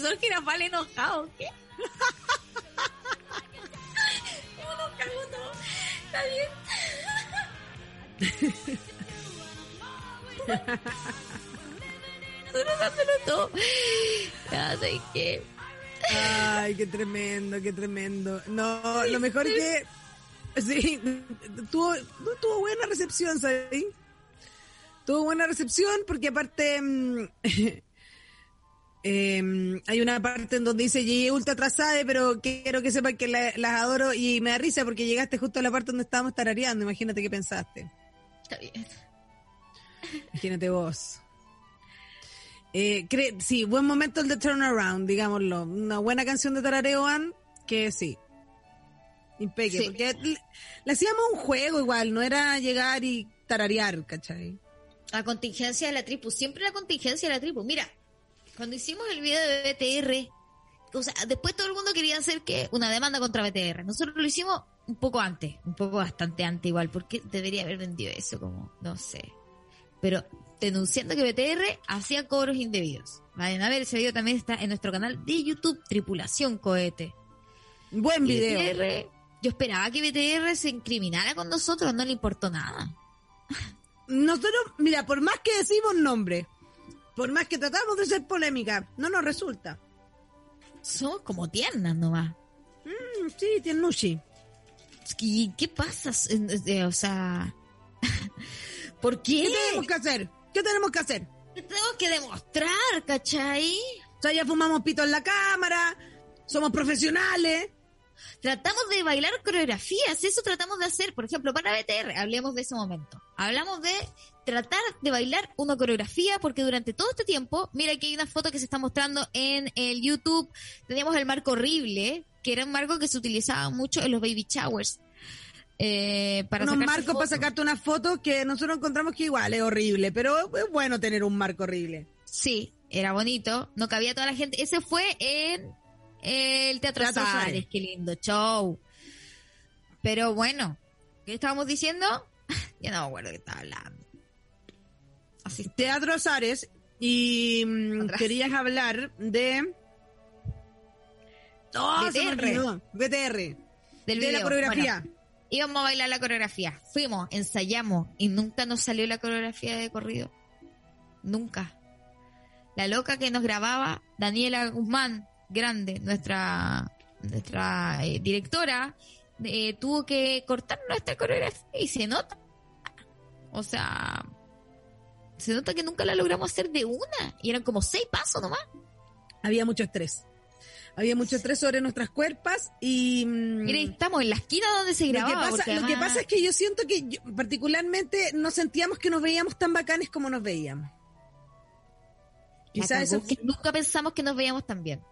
profesor Girafal enojado. ¿Qué? Está bien. Nosotros dándolo todo. Ya sé que. Ay, qué tremendo, qué tremendo. No, lo mejor que... Sí, tuvo, tuvo buena recepción, ¿sabes? Tuvo buena recepción porque aparte... em, hay una parte en donde dice llegué ultra atrasada, pero quiero que sepan que la- las adoro y me da risa porque llegaste justo a la parte donde estábamos tarareando. Imagínate qué pensaste. Está bien. Imagínate vos. Eh, cre- sí, buen momento el de Turnaround, digámoslo. Una buena canción de Tarareo Ann, que sí. Impeque, Sí. porque le, le hacíamos un juego igual, no era llegar y tararear, ¿cachai? La contingencia de la tribu, siempre la contingencia de la tribu. Mira, cuando hicimos el video de BTR, o sea, después todo el mundo quería hacer que una demanda contra BTR. Nosotros lo hicimos un poco antes, un poco bastante antes igual, porque debería haber vendido eso como, no sé. Pero denunciando que BTR hacía cobros indebidos. Vayan a ver, ese video también está en nuestro canal de YouTube, Tripulación Cohete. Buen Y video. BTR, yo esperaba que BTR se incriminara con nosotros, no le importó nada. Nosotros, mira, por más que decimos nombre, por más que tratamos de ser polémica, no nos resulta. Somos como tiernas nomás. Mm, sí, tiernushi. ¿Y qué pasa? Eh, O sea, ¿por qué? ¿Qué tenemos que hacer? ¿Qué tenemos que hacer? Tenemos que demostrar, ¿cachai? O sea, ya fumamos pito en la cámara, somos profesionales. Tratamos de bailar coreografías, eso tratamos de hacer, por ejemplo, para BTR, hablemos de ese momento. Hablamos de tratar de bailar una coreografía, porque durante todo este tiempo, mira que hay una foto que se está mostrando en el YouTube, teníamos el marco horrible, que era un marco que se utilizaba mucho en los baby showers. Eh, para unos marcos para fotos. sacarte una foto que nosotros encontramos que igual es horrible, pero es bueno tener un marco horrible. Sí, era bonito, no cabía toda la gente. Ese fue en el Teatro, Teatro Sares. qué lindo show. Pero bueno, ¿qué estábamos diciendo? ya no me acuerdo qué estaba hablando. Así. Teatro Azares y mm, Atrás. querías hablar de... Oh, BTR. BTR. Del de la video. coreografía. Bueno, íbamos a bailar la coreografía. Fuimos, ensayamos y nunca nos salió la coreografía de corrido. Nunca. La loca que nos grababa, Daniela Guzmán, grande, nuestra, nuestra eh, directora, eh, tuvo que cortar nuestra coreografía y se nota. O sea, se nota que nunca la logramos hacer de una. Y eran como seis pasos nomás. Había mucho estrés. Había mucho estrés sobre nuestras cuerpas y... mm, Mira, y estamos en la esquina donde se Lo que, grababa. pasa, lo que pasa es que yo siento que yo- particularmente no sentíamos que nos veíamos tan bacanes como nos veíamos. La Quizás cagó, eso que nunca pensamos que nos veíamos tan bien.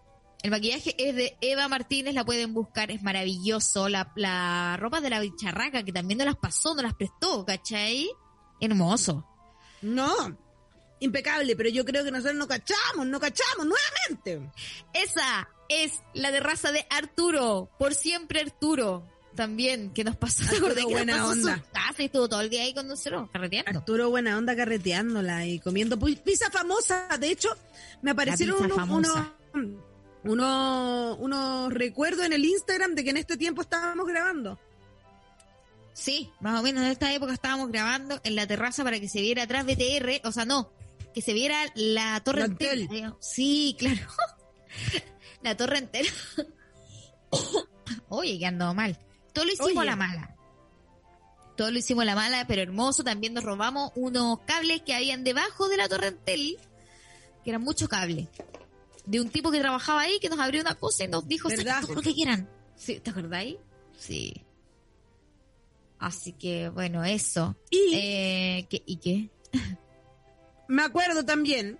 El maquillaje es de Eva Martínez, la pueden buscar, es maravilloso. La, la ropa de la bicharraca, que también nos las pasó, nos las prestó, ¿cachai? Hermoso. No, impecable, pero yo creo que nosotros no cachamos, no cachamos nuevamente. Esa es la de raza de Arturo, por siempre Arturo. También, que nos pasó, ¿te Arturo, nos buena pasó onda. su casa y estuvo todo el día ahí con nosotros, carreteando. Arturo buena onda carreteándola y comiendo pizza famosa. De hecho, me aparecieron unos, unos, unos, unos recuerdos en el Instagram de que en este tiempo estábamos grabando. Sí, más o menos en esta época estábamos grabando en la terraza para que se viera atrás BTR, o sea, no, que se viera la torre La entera. digamos. Sí, claro. la torre entera. Oye, que andó mal. Todo lo hicimos Oye. a la mala. Todo lo hicimos a la mala, pero hermoso. También nos robamos unos cables que habían debajo de la torre Entel, que eran muchos cables. De un tipo que trabajaba ahí, que nos abrió una cosa y nos dijo, ¿Verdad? "Saquen todo lo que quieran. Sí, ¿Te acordáis? Sí. Así que, bueno, eso. Y Eh, ¿qué, ¿Y qué? me acuerdo también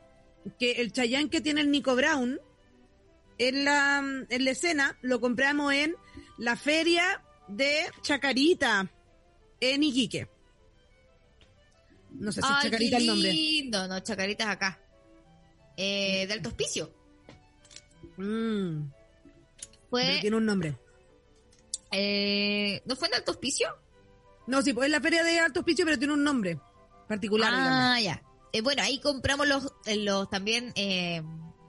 que el Chayán que tiene el Nico Brown en la, en la escena lo compramos en la feria de Chacarita en Iquique. No sé si Ay, Chacarita el nombre. lindo. No, Chacaritas acá. Eh, de Alto Hospicio. Mm, Fue, tiene un nombre. eh, ¿No fue en Alto Hospicio? No, sí, pues es la feria de Alto Hospicio, pero tiene un nombre particular. digamos. Ah, ya. Eh, bueno, ahí compramos los, eh, los también eh,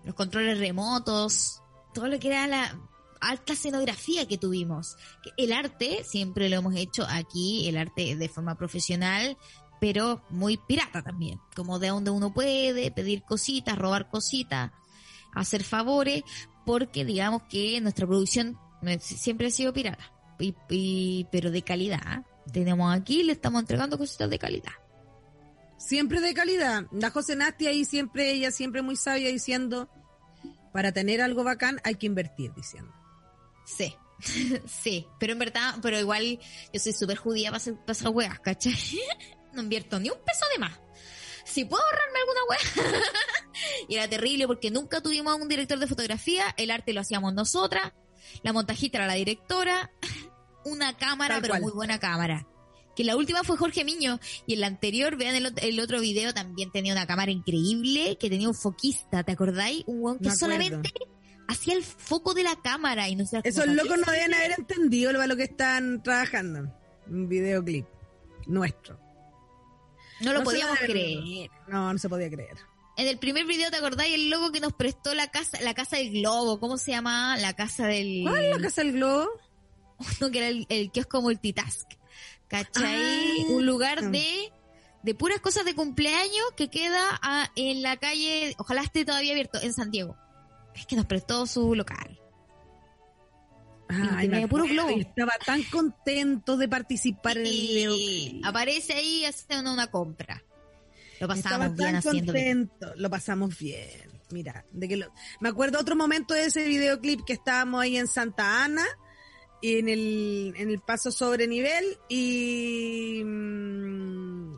los controles remotos, todo lo que era la alta escenografía que tuvimos. El arte siempre lo hemos hecho aquí, el arte de forma profesional, pero muy pirata también, como de donde uno puede pedir cositas, robar cositas, hacer favores, porque digamos que nuestra producción siempre ha sido pirata, y, y- pero de calidad. Tenemos aquí, le estamos entregando cositas de calidad. Siempre de calidad. La José Nasti ahí siempre, ella siempre muy sabia diciendo, para tener algo bacán hay que invertir, diciendo. Sí, sí, pero en verdad, pero igual yo soy súper judía para esas weas, ¿cachai? No invierto ni un peso de más. Si puedo ahorrarme alguna wea. y era terrible porque nunca tuvimos a un director de fotografía, el arte lo hacíamos nosotras, la montajista era la directora, una cámara, Tal pero cual. muy buena cámara. Que la última fue Jorge Miño y en la anterior, vean el, ot- el otro video, también tenía una cámara increíble, que tenía un foquista, ¿te acordáis? Un weón que solamente hacía el foco de la cámara y no se Esos locos no deben haber entendido lo, que están trabajando. Un videoclip nuestro. No lo No podíamos creer. No, no se podía creer. En el primer video, ¿te acordáis el logo que nos prestó la casa, la casa del globo? ¿Cómo se llama? La casa del... ¿Cuál es la casa del globo? No, que era el, el kiosco multitask. ¿Cachai? Ah. Un lugar de, de puras cosas de cumpleaños que queda ah, en la calle, ojalá esté todavía abierto, en Santiago. Es que nos prestó su local. Ay, tenía me puro acuerdo, globo. y Estaba tan contento de participar en el video. Y aparece ahí haciendo una compra. Lo Estaba pasamos bien tan contento. Lo pasamos bien. Mira, de que lo- me acuerdo otro momento de ese videoclip que estábamos ahí en Santa Ana, y en el, en el paso sobre nivel, y mm,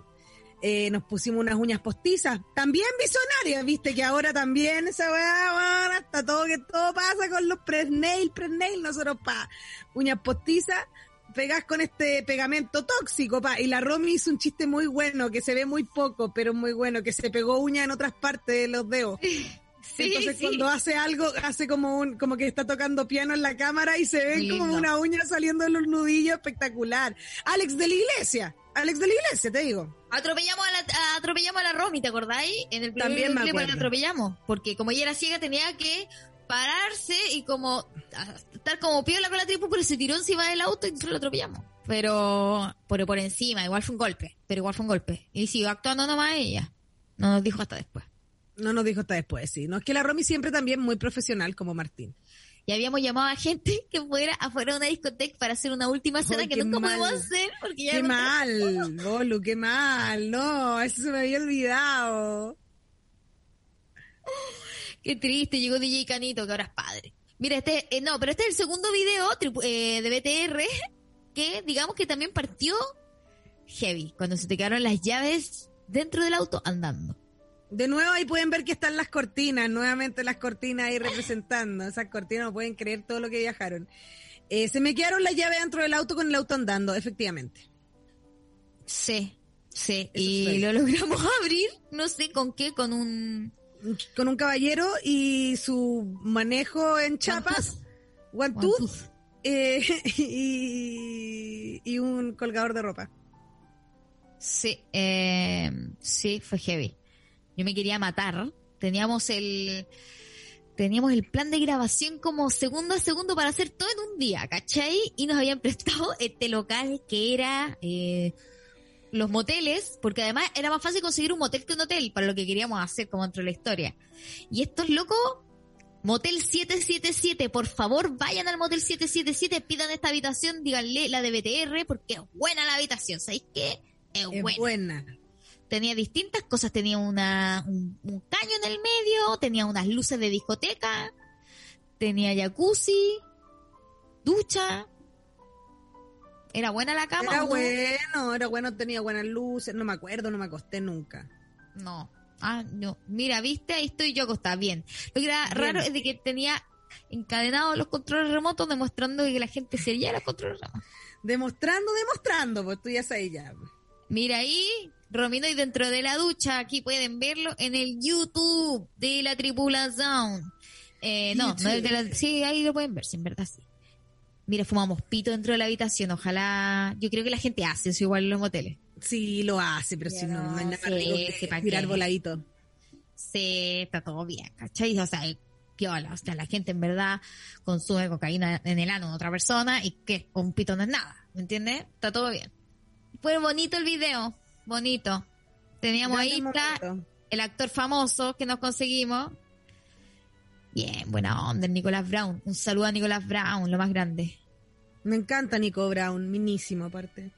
eh, nos pusimos unas uñas postizas, también visionarias, viste que ahora también weá, weón, hasta todo que todo pasa con los pre-nail, pre-nail, nosotros pa, uñas postizas, pegas con este pegamento tóxico, pa, y la Romy hizo un chiste muy bueno, que se ve muy poco, pero muy bueno, que se pegó uña en otras partes de los dedos. Sí, Entonces sí. cuando hace algo, hace como un, como que está tocando piano en la cámara y se ve Muy como una uña saliendo de los nudillos espectacular. Alex de la iglesia, Alex de la Iglesia, te digo. Atropellamos a la, atropellamos a la Romy, ¿te acordáis? En el primer También me clip la acuerdo. atropellamos. Porque como ella era ciega tenía que pararse y como estar como piola con la tripu, pero se tiró encima del auto y nosotros lo atropellamos. Pero por, por encima, igual fue un golpe. Pero igual fue un golpe. Y siguió actuando nomás ella. No nos dijo hasta después. No nos dijo hasta después, sí. No es que la Romy siempre también muy profesional como Martín. Y habíamos llamado a gente que fuera afuera de una discoteca para hacer una última cena que nunca mal. pudimos hacer porque ya Qué no- mal, Bolu, qué mal. No, eso se me había olvidado. Qué triste, llegó DJ Canito, que ahora es padre. Mira, este, eh, no, pero este es el segundo video eh, de BTR que digamos que también partió heavy, cuando se te quedaron las llaves dentro del auto andando. De nuevo ahí pueden ver que están las cortinas, nuevamente las cortinas ahí representando. Esas cortinas no pueden creer todo lo que viajaron. Eh, se me quedaron las llaves dentro del auto con el auto andando, efectivamente. Sí, sí, Eso y lo logramos abrir, no sé con qué, con un... Con un caballero y su manejo en chapas, one eh, y, y un colgador de ropa. Sí, eh, sí, fue heavy. Yo me quería matar. Teníamos el, teníamos el plan de grabación como segundo a segundo para hacer todo en un día, ¿cachai? Y nos habían prestado este local que era eh, los moteles, porque además era más fácil conseguir un motel que un hotel para lo que queríamos hacer como dentro de la historia. Y estos locos, Motel 777, por favor vayan al Motel 777, pidan esta habitación, díganle la de BTR, porque es buena la habitación, ¿sabéis qué? Es, Es buena. buena. Tenía distintas cosas, tenía una, un, un caño en el medio, tenía unas luces de discoteca, tenía jacuzzi, ducha. Era buena la cama. Era bueno, era bueno, tenía buenas luces, no me acuerdo, no me acosté nunca. No. Ah, no. Mira, viste, ahí estoy yo acostada. Bien. Lo que era Bien. raro es de que tenía encadenados los controles remotos demostrando que la gente sería los controles remotos. Demostrando, demostrando, pues tú ya sabes ya. Mira ahí, Romino y dentro de la ducha, aquí pueden verlo en el YouTube de la tripulación. Eh, no, no es de la, sí, ahí lo pueden ver, sí, en verdad sí. Mira, fumamos pito dentro de la habitación, ojalá, yo creo que la gente hace eso igual en los moteles. Sí, lo hace, pero si no, no hay nada ¿pa' tirar voladito. Sí, está todo bien, ¿cachai? O sea, piola, o sea, la gente en verdad consume cocaína en el ano de otra persona y que un pito no es nada, ¿me entiendes? Está todo bien. Fue bonito el video, bonito. Teníamos ahí el actor famoso que nos conseguimos. Bien, buena onda, el Nicolás Brown. Un saludo a Nicolás Brown, lo más grande. Me encanta Nico Brown, minísimo aparte.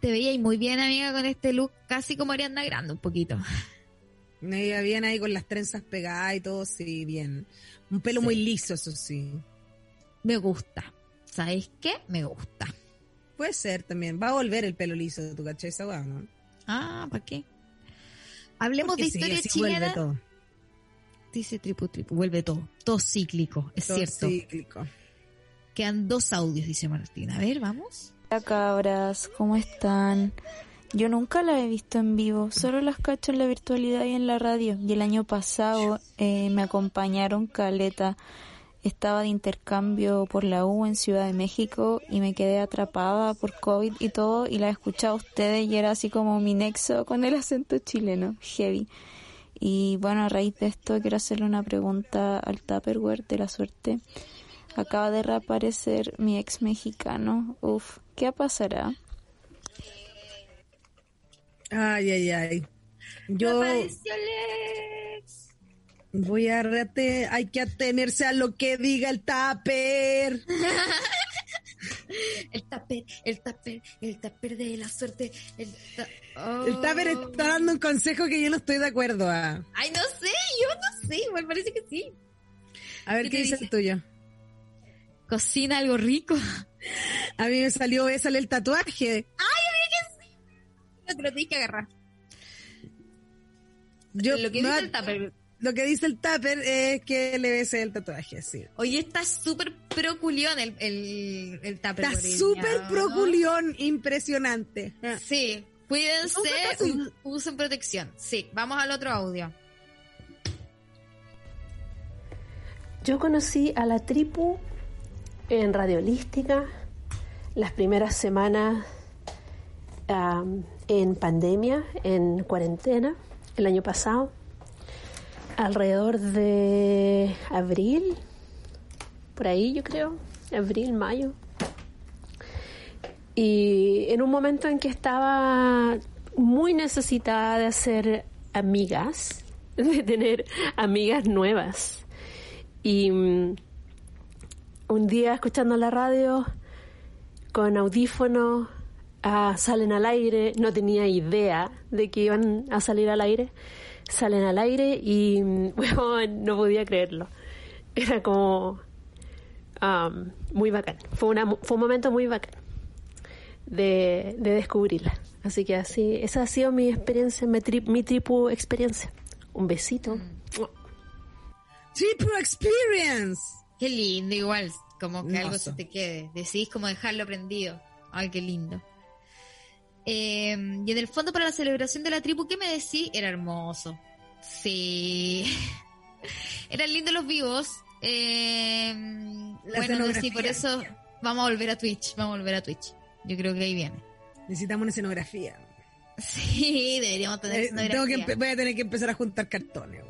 Te veíais muy bien, amiga, con este look, casi como Ariana Grande, un poquito. Me iba bien ahí con las trenzas pegadas y todo, sí, bien. Un pelo muy liso, eso sí. Me gusta. ¿Sabéis qué? Me gusta. Puede ser también. Va a volver el pelo liso, ¿tú cachai esa no? Ah, ¿para qué? Hablemos Porque de sí, historia vuelve chilena. todo. Dice tripu tripu, vuelve todo. Todo cíclico, es Todo cierto. cíclico. Quedan dos audios, dice Martín. A ver, vamos. Hola cabras, ¿cómo están? Yo nunca las he visto en vivo, solo las cacho en la virtualidad y en la radio. Y el año pasado eh, me acompañaron Caleta. Estaba de intercambio por la U en Ciudad de México y me quedé atrapada por COVID y todo y la he escuchado a ustedes y era así como mi nexo con el acento chileno, heavy. Y bueno, a raíz de esto quiero hacerle una pregunta al Tupperware de la suerte. Acaba de reaparecer mi ex mexicano. Uf, ¿qué pasará? Ay, ay, ay. Yo voy a rete, hay que atenerse a lo que diga el tupper. El taper, el taper, el taper de la suerte. El, ta- El Oh. está dando un consejo que yo no estoy de acuerdo a. Ay, no sé, yo no sé, me parece que sí. A ver ¿Qué qué, dice el tuyo. Cocina algo rico. A mí me salió, sale el tatuaje. Ay, amiga, que sí. No te lo tienes que agarrar. Yo, Lo que no- dice el tupper. Lo que dice el tupper es que le bese el tatuaje, sí. Oye, está súper proculión el, el, el tupper. Está súper proculión, impresionante. Sí, cuídense, usen protección. Sí, vamos al otro audio. Yo conocí a la tripu en Radiolística. Las primeras semanas am, en pandemia, en cuarentena, el año pasado, alrededor de abril, por ahí yo creo, abril, mayo. Y en un momento en que estaba muy necesitada de hacer amigas, de tener amigas nuevas. Y mm, un día escuchando la radio con audífonos ah, salen al aire, no tenía idea de que iban a salir al aire, salen al aire y mm, weón, no podía creerlo. Era como am, muy bacán, fue, una, fue un momento muy bacán de, de descubrirla. Así que así, esa ha sido mi experiencia, mi, tri- mi tripu experiencia. Un besito. Triple Experience. Qué lindo, igual, como que algo se te quede. Decidís como dejarlo prendido. Ay, qué lindo. Eh, y en el fondo para la celebración de la tribu, ¿qué me decís? Era hermoso. Sí. Eran lindos los vivos. Eh, bueno, sí, por eso vamos a volver a Twitch. Vamos a volver a Twitch. Yo creo que ahí viene. Necesitamos una escenografía. Sí, deberíamos tener Eh, tengo que escenografía. voy a tener que empezar a juntar cartones.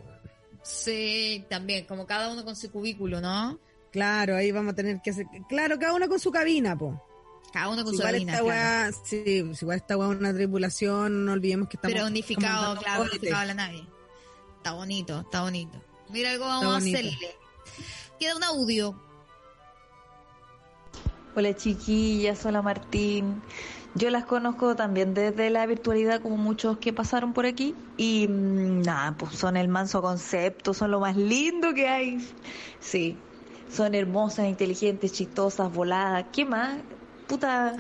Sí, también, como cada uno con su cubículo, ¿no? Claro, ahí vamos a tener que hacer. Claro, cada uno con su cabina, po. Cada uno con Si su igual cabina, esta claro. weá- sí, si igual esta weá es una tripulación, no olvidemos que estamos. Pero unificado, claro, cohetes. unificado a la nave. Está bonito, está bonito. Mira algo Está vamos a hacerle. Queda un audio. Hola chiquillas, hola Martín. Yo las conozco también desde la virtualidad como muchos que pasaron por aquí y mm, nada, pues son el manso concepto, son lo más lindo que hay. Sí, son hermosas, inteligentes, chistosas, voladas. ¿Qué más? Puta,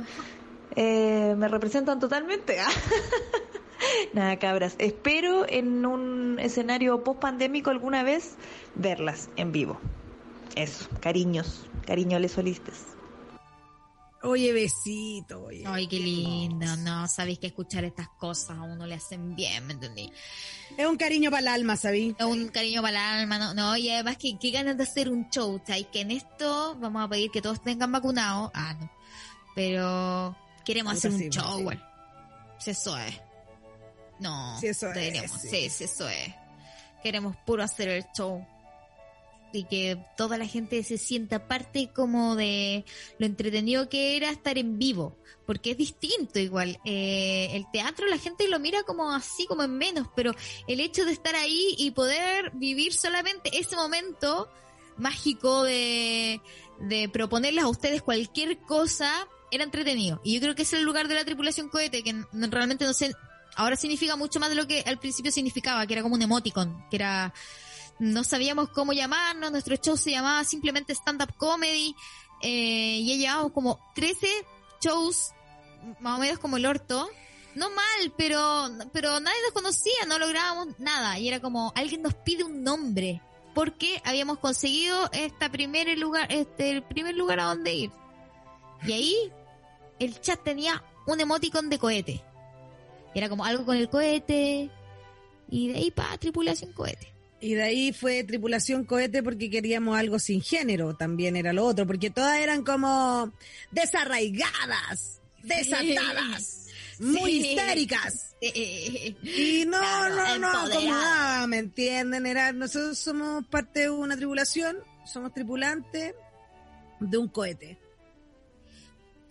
eh, me representan totalmente. Nada, cabras. Espero en un escenario post pandémico alguna vez verlas en vivo. Eso, cariños, cariños les solistas. Oye, besito, oye. Ay, qué lindo. No, sabéis que escuchar estas cosas a uno le hacen bien, ¿me entendí? Es un cariño para el alma, ¿sabí? Es un cariño para el alma, ¿no? no y además que qué ganas de hacer un show, ¿sabes? Que en esto vamos a pedir que todos tengan vacunado. Ah, no. Pero queremos Puta, hacer un show, sí. Si eso es. No. Si eso es, deberíamos. sí. Sí, sí, eso es. Queremos puro hacer el show. Y que toda la gente se sienta parte como de lo entretenido que era estar en vivo. Porque es distinto igual. Eh, el teatro la gente lo mira como así, como en menos. Pero el hecho de estar ahí y poder vivir solamente ese momento mágico de, de proponerles a ustedes cualquier cosa era entretenido. Y yo creo que es el lugar de la tripulación cohete, que realmente no sé, ahora significa mucho más de lo que al principio significaba, que era como un emoticon, que era, no sabíamos cómo llamarnos, nuestro show se llamaba simplemente stand-up comedy, eh, y ya llevamos como 13 shows, más o menos como el orto, no mal, pero, pero nadie nos conocía, no lográbamos nada, y era como, alguien nos pide un nombre, porque habíamos conseguido esta primer lugar, este, el primer lugar a donde ir. Y ahí el chat tenía un emoticon de cohete. Era como algo con el cohete. Y de ahí para tripulación cohete. Y de ahí fue tripulación cohete porque queríamos algo sin género, también era lo otro, porque todas eran como desarraigadas, desatadas, muy Sí. histéricas. Sí. Y no, Claro, no, no, empoderadas. acomodaba, ¿me entienden? Era, nosotros somos parte de una tripulación, somos tripulantes de un cohete.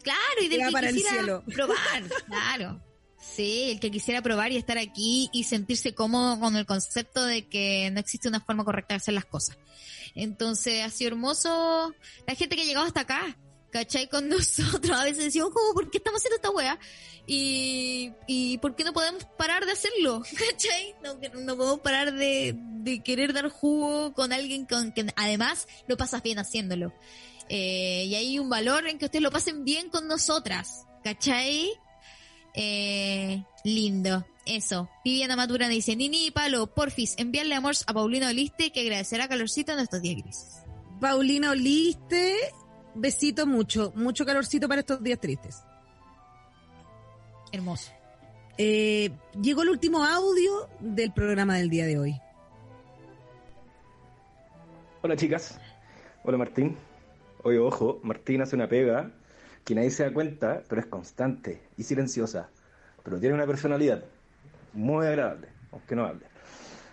Claro, y del Que el quisiera cielo. probar, claro. Sí, el que quisiera probar y estar aquí y sentirse cómodo con el concepto de que no existe una forma correcta de hacer las cosas. Entonces ha sido hermoso la gente que ha llegado hasta acá, ¿cachai? Con nosotros. A veces decimos, ¿cómo? ¿Por qué estamos haciendo esta wea? Y, y ¿por qué no podemos parar de hacerlo? ¿Cachai? No, que no podemos parar de, de querer dar jugo con alguien con que además lo pasas bien haciéndolo. Eh, y hay un valor en que ustedes lo pasen bien con nosotras, ¿cachai? Eh, lindo, eso. Viviana Maturana dice, Nini y Palo, porfis, enviarle amor a Paulina Oliste que agradecerá calorcito en estos días grises. Paulina Oliste, besito mucho, mucho calorcito para estos días tristes. Hermoso. Eh, llegó el último audio del programa del día de hoy. Hola chicas, hola Martín. Oye, ojo, Martín hace una pega que nadie se da cuenta, pero es constante y silenciosa. pero tiene una personalidad muy agradable, aunque no hable.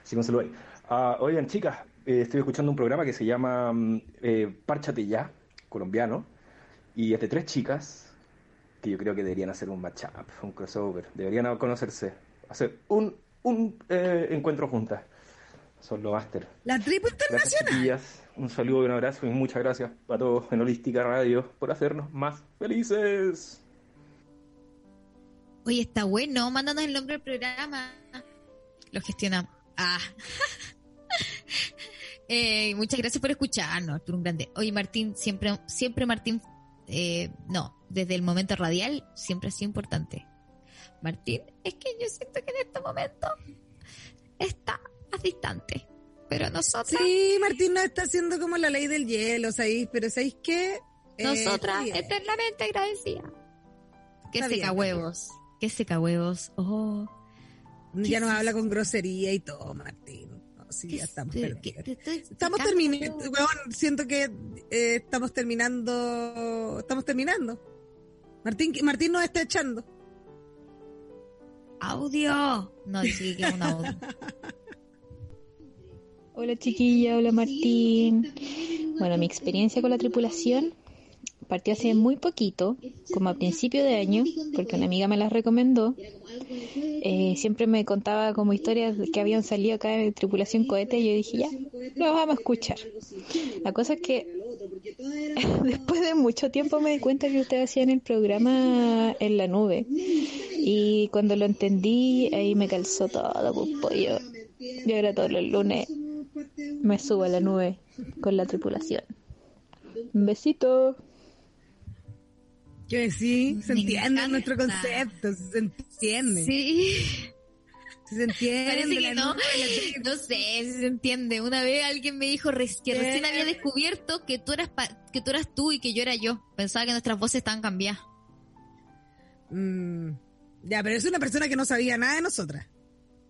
Así que un. Ah, oigan, chicas, eh, estoy escuchando un programa que se llama mm, eh, Párchate Ya, colombiano, y es de tres chicas que yo creo que deberían hacer un matchup, un crossover, deberían conocerse, hacer un, un eh, encuentro juntas. Son los. La tribu Gracias, internacional. Un saludo y un abrazo y muchas gracias a todos en Holística Radio por hacernos más felices. Oye, está bueno, mándanos el nombre del programa. Lo gestionamos. Ah. Eh, muchas gracias por escucharnos, Arturo un grande. Oye, Martín, siempre, siempre Martín, eh, no, desde el momento radial, siempre ha sido importante. Martín, es que yo siento que en este momento está más distante. Pero nosotros. Sí, Martín nos está haciendo como la ley del hielo, ¿sabéis? Pero ¿sabéis qué? Eh, Nosotras, eternamente agradecidas. Que Está bien, seca huevos. Que seca huevos. Oh. Ya nos habla con grosería y todo, Martín. No, sí, ya estamos Estamos terminando, siento que eh, estamos terminando, estamos terminando. Martín, Martín nos está echando. Audio. No, dice que es un audio. Hola chiquilla, hola Martín. Bueno, mi experiencia con la tripulación partió hace muy poquito, como a principio de año, porque una amiga me las recomendó. Eh, siempre me contaba como historias que habían salido acá en tripulación cohete y yo dije, ya, lo vamos a escuchar. La cosa es que después de mucho tiempo me di cuenta que ustedes hacían el programa en la nube. Y cuando lo entendí, ahí me calzó todo, pues, pollo. Y ahora todos los lunes me subo a la nube con la tripulación. Un besito. Que sí, se entiende nuestro concepto, se entiende. Sí. Se entiende. Parece que no, no sé si se entiende. Una vez alguien me dijo que ¿Qué? recién había descubierto que tú eras pa- que tú eras tú y que yo era yo. Pensaba que nuestras voces estaban cambiadas. Mm, ya, pero es una persona que no sabía nada de nosotras.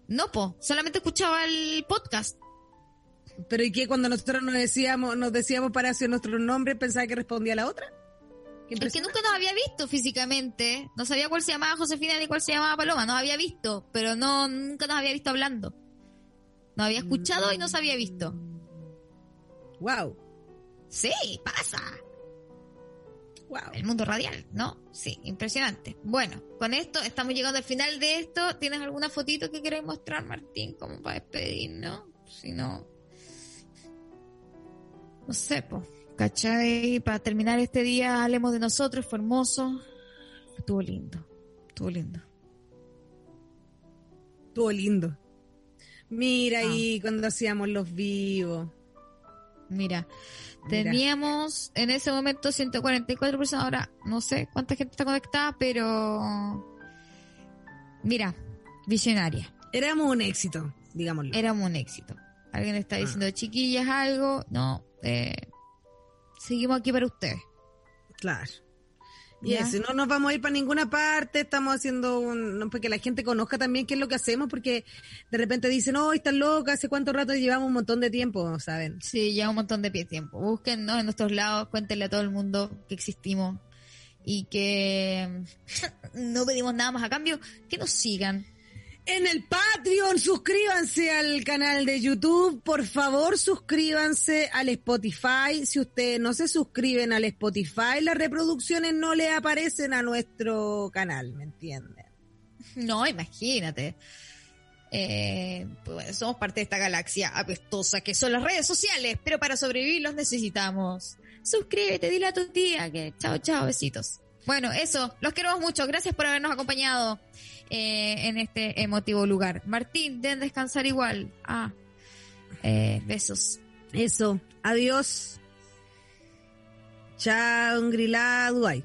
No, po, solamente escuchaba el podcast. Pero ¿y qué cuando nosotros nos decíamos, nos decíamos para hacer nuestro nombre, pensaba que respondía la otra? Es que nunca nos había visto físicamente. No sabía cuál se llamaba Josefina ni cuál se llamaba Paloma. Nos había visto, pero no nunca nos había visto hablando. Nos había escuchado y nos había visto. Wow. Sí, pasa. Wow. El mundo radial, ¿no? Sí, impresionante. Bueno, con esto estamos llegando al final de esto. ¿Tienes alguna fotito que quieras mostrar, Martín, como para despedirnos? Si no... No sé, pues. ¿Cachai? Para terminar este día, hablemos de nosotros, fue hermoso. Estuvo lindo, estuvo lindo. Estuvo lindo. Mira Ah. ahí cuando hacíamos los vivos. Mira, Mira. teníamos en ese momento 144 personas, ahora no sé cuánta gente está conectada, pero... Mira, visionaria. Éramos un éxito, digámoslo. Éramos un éxito. Alguien está Ah. diciendo, chiquillas, algo. No, eh, seguimos aquí para ustedes. Claro. Y ¿Ya? eso, no nos vamos a ir para ninguna parte, estamos haciendo un, no, porque la gente conozca también qué es lo que hacemos, porque de repente dicen, oh, están locas, hace cuánto rato llevamos un montón de tiempo, ¿saben? Sí, ya un montón de tiempo. Búsquennos en nuestros lados, cuéntenle a todo el mundo que existimos y que no pedimos nada más a cambio, que nos sigan. En el Patreon, suscríbanse al canal de YouTube, por favor suscríbanse al Spotify. Si ustedes no se suscriben al Spotify, las reproducciones no le aparecen a nuestro canal, ¿me entienden? No, imagínate. Eh, pues somos parte de esta galaxia apestosa que son las redes sociales, pero para sobrevivir los necesitamos. Suscríbete, dile a tu tía que chao, chao, besitos. Bueno, eso, los queremos mucho. Gracias por habernos acompañado eh, en este emotivo lugar. Martín, deben descansar igual. Ah, eh, besos. Eso, adiós. Chao, Grila, Dubai.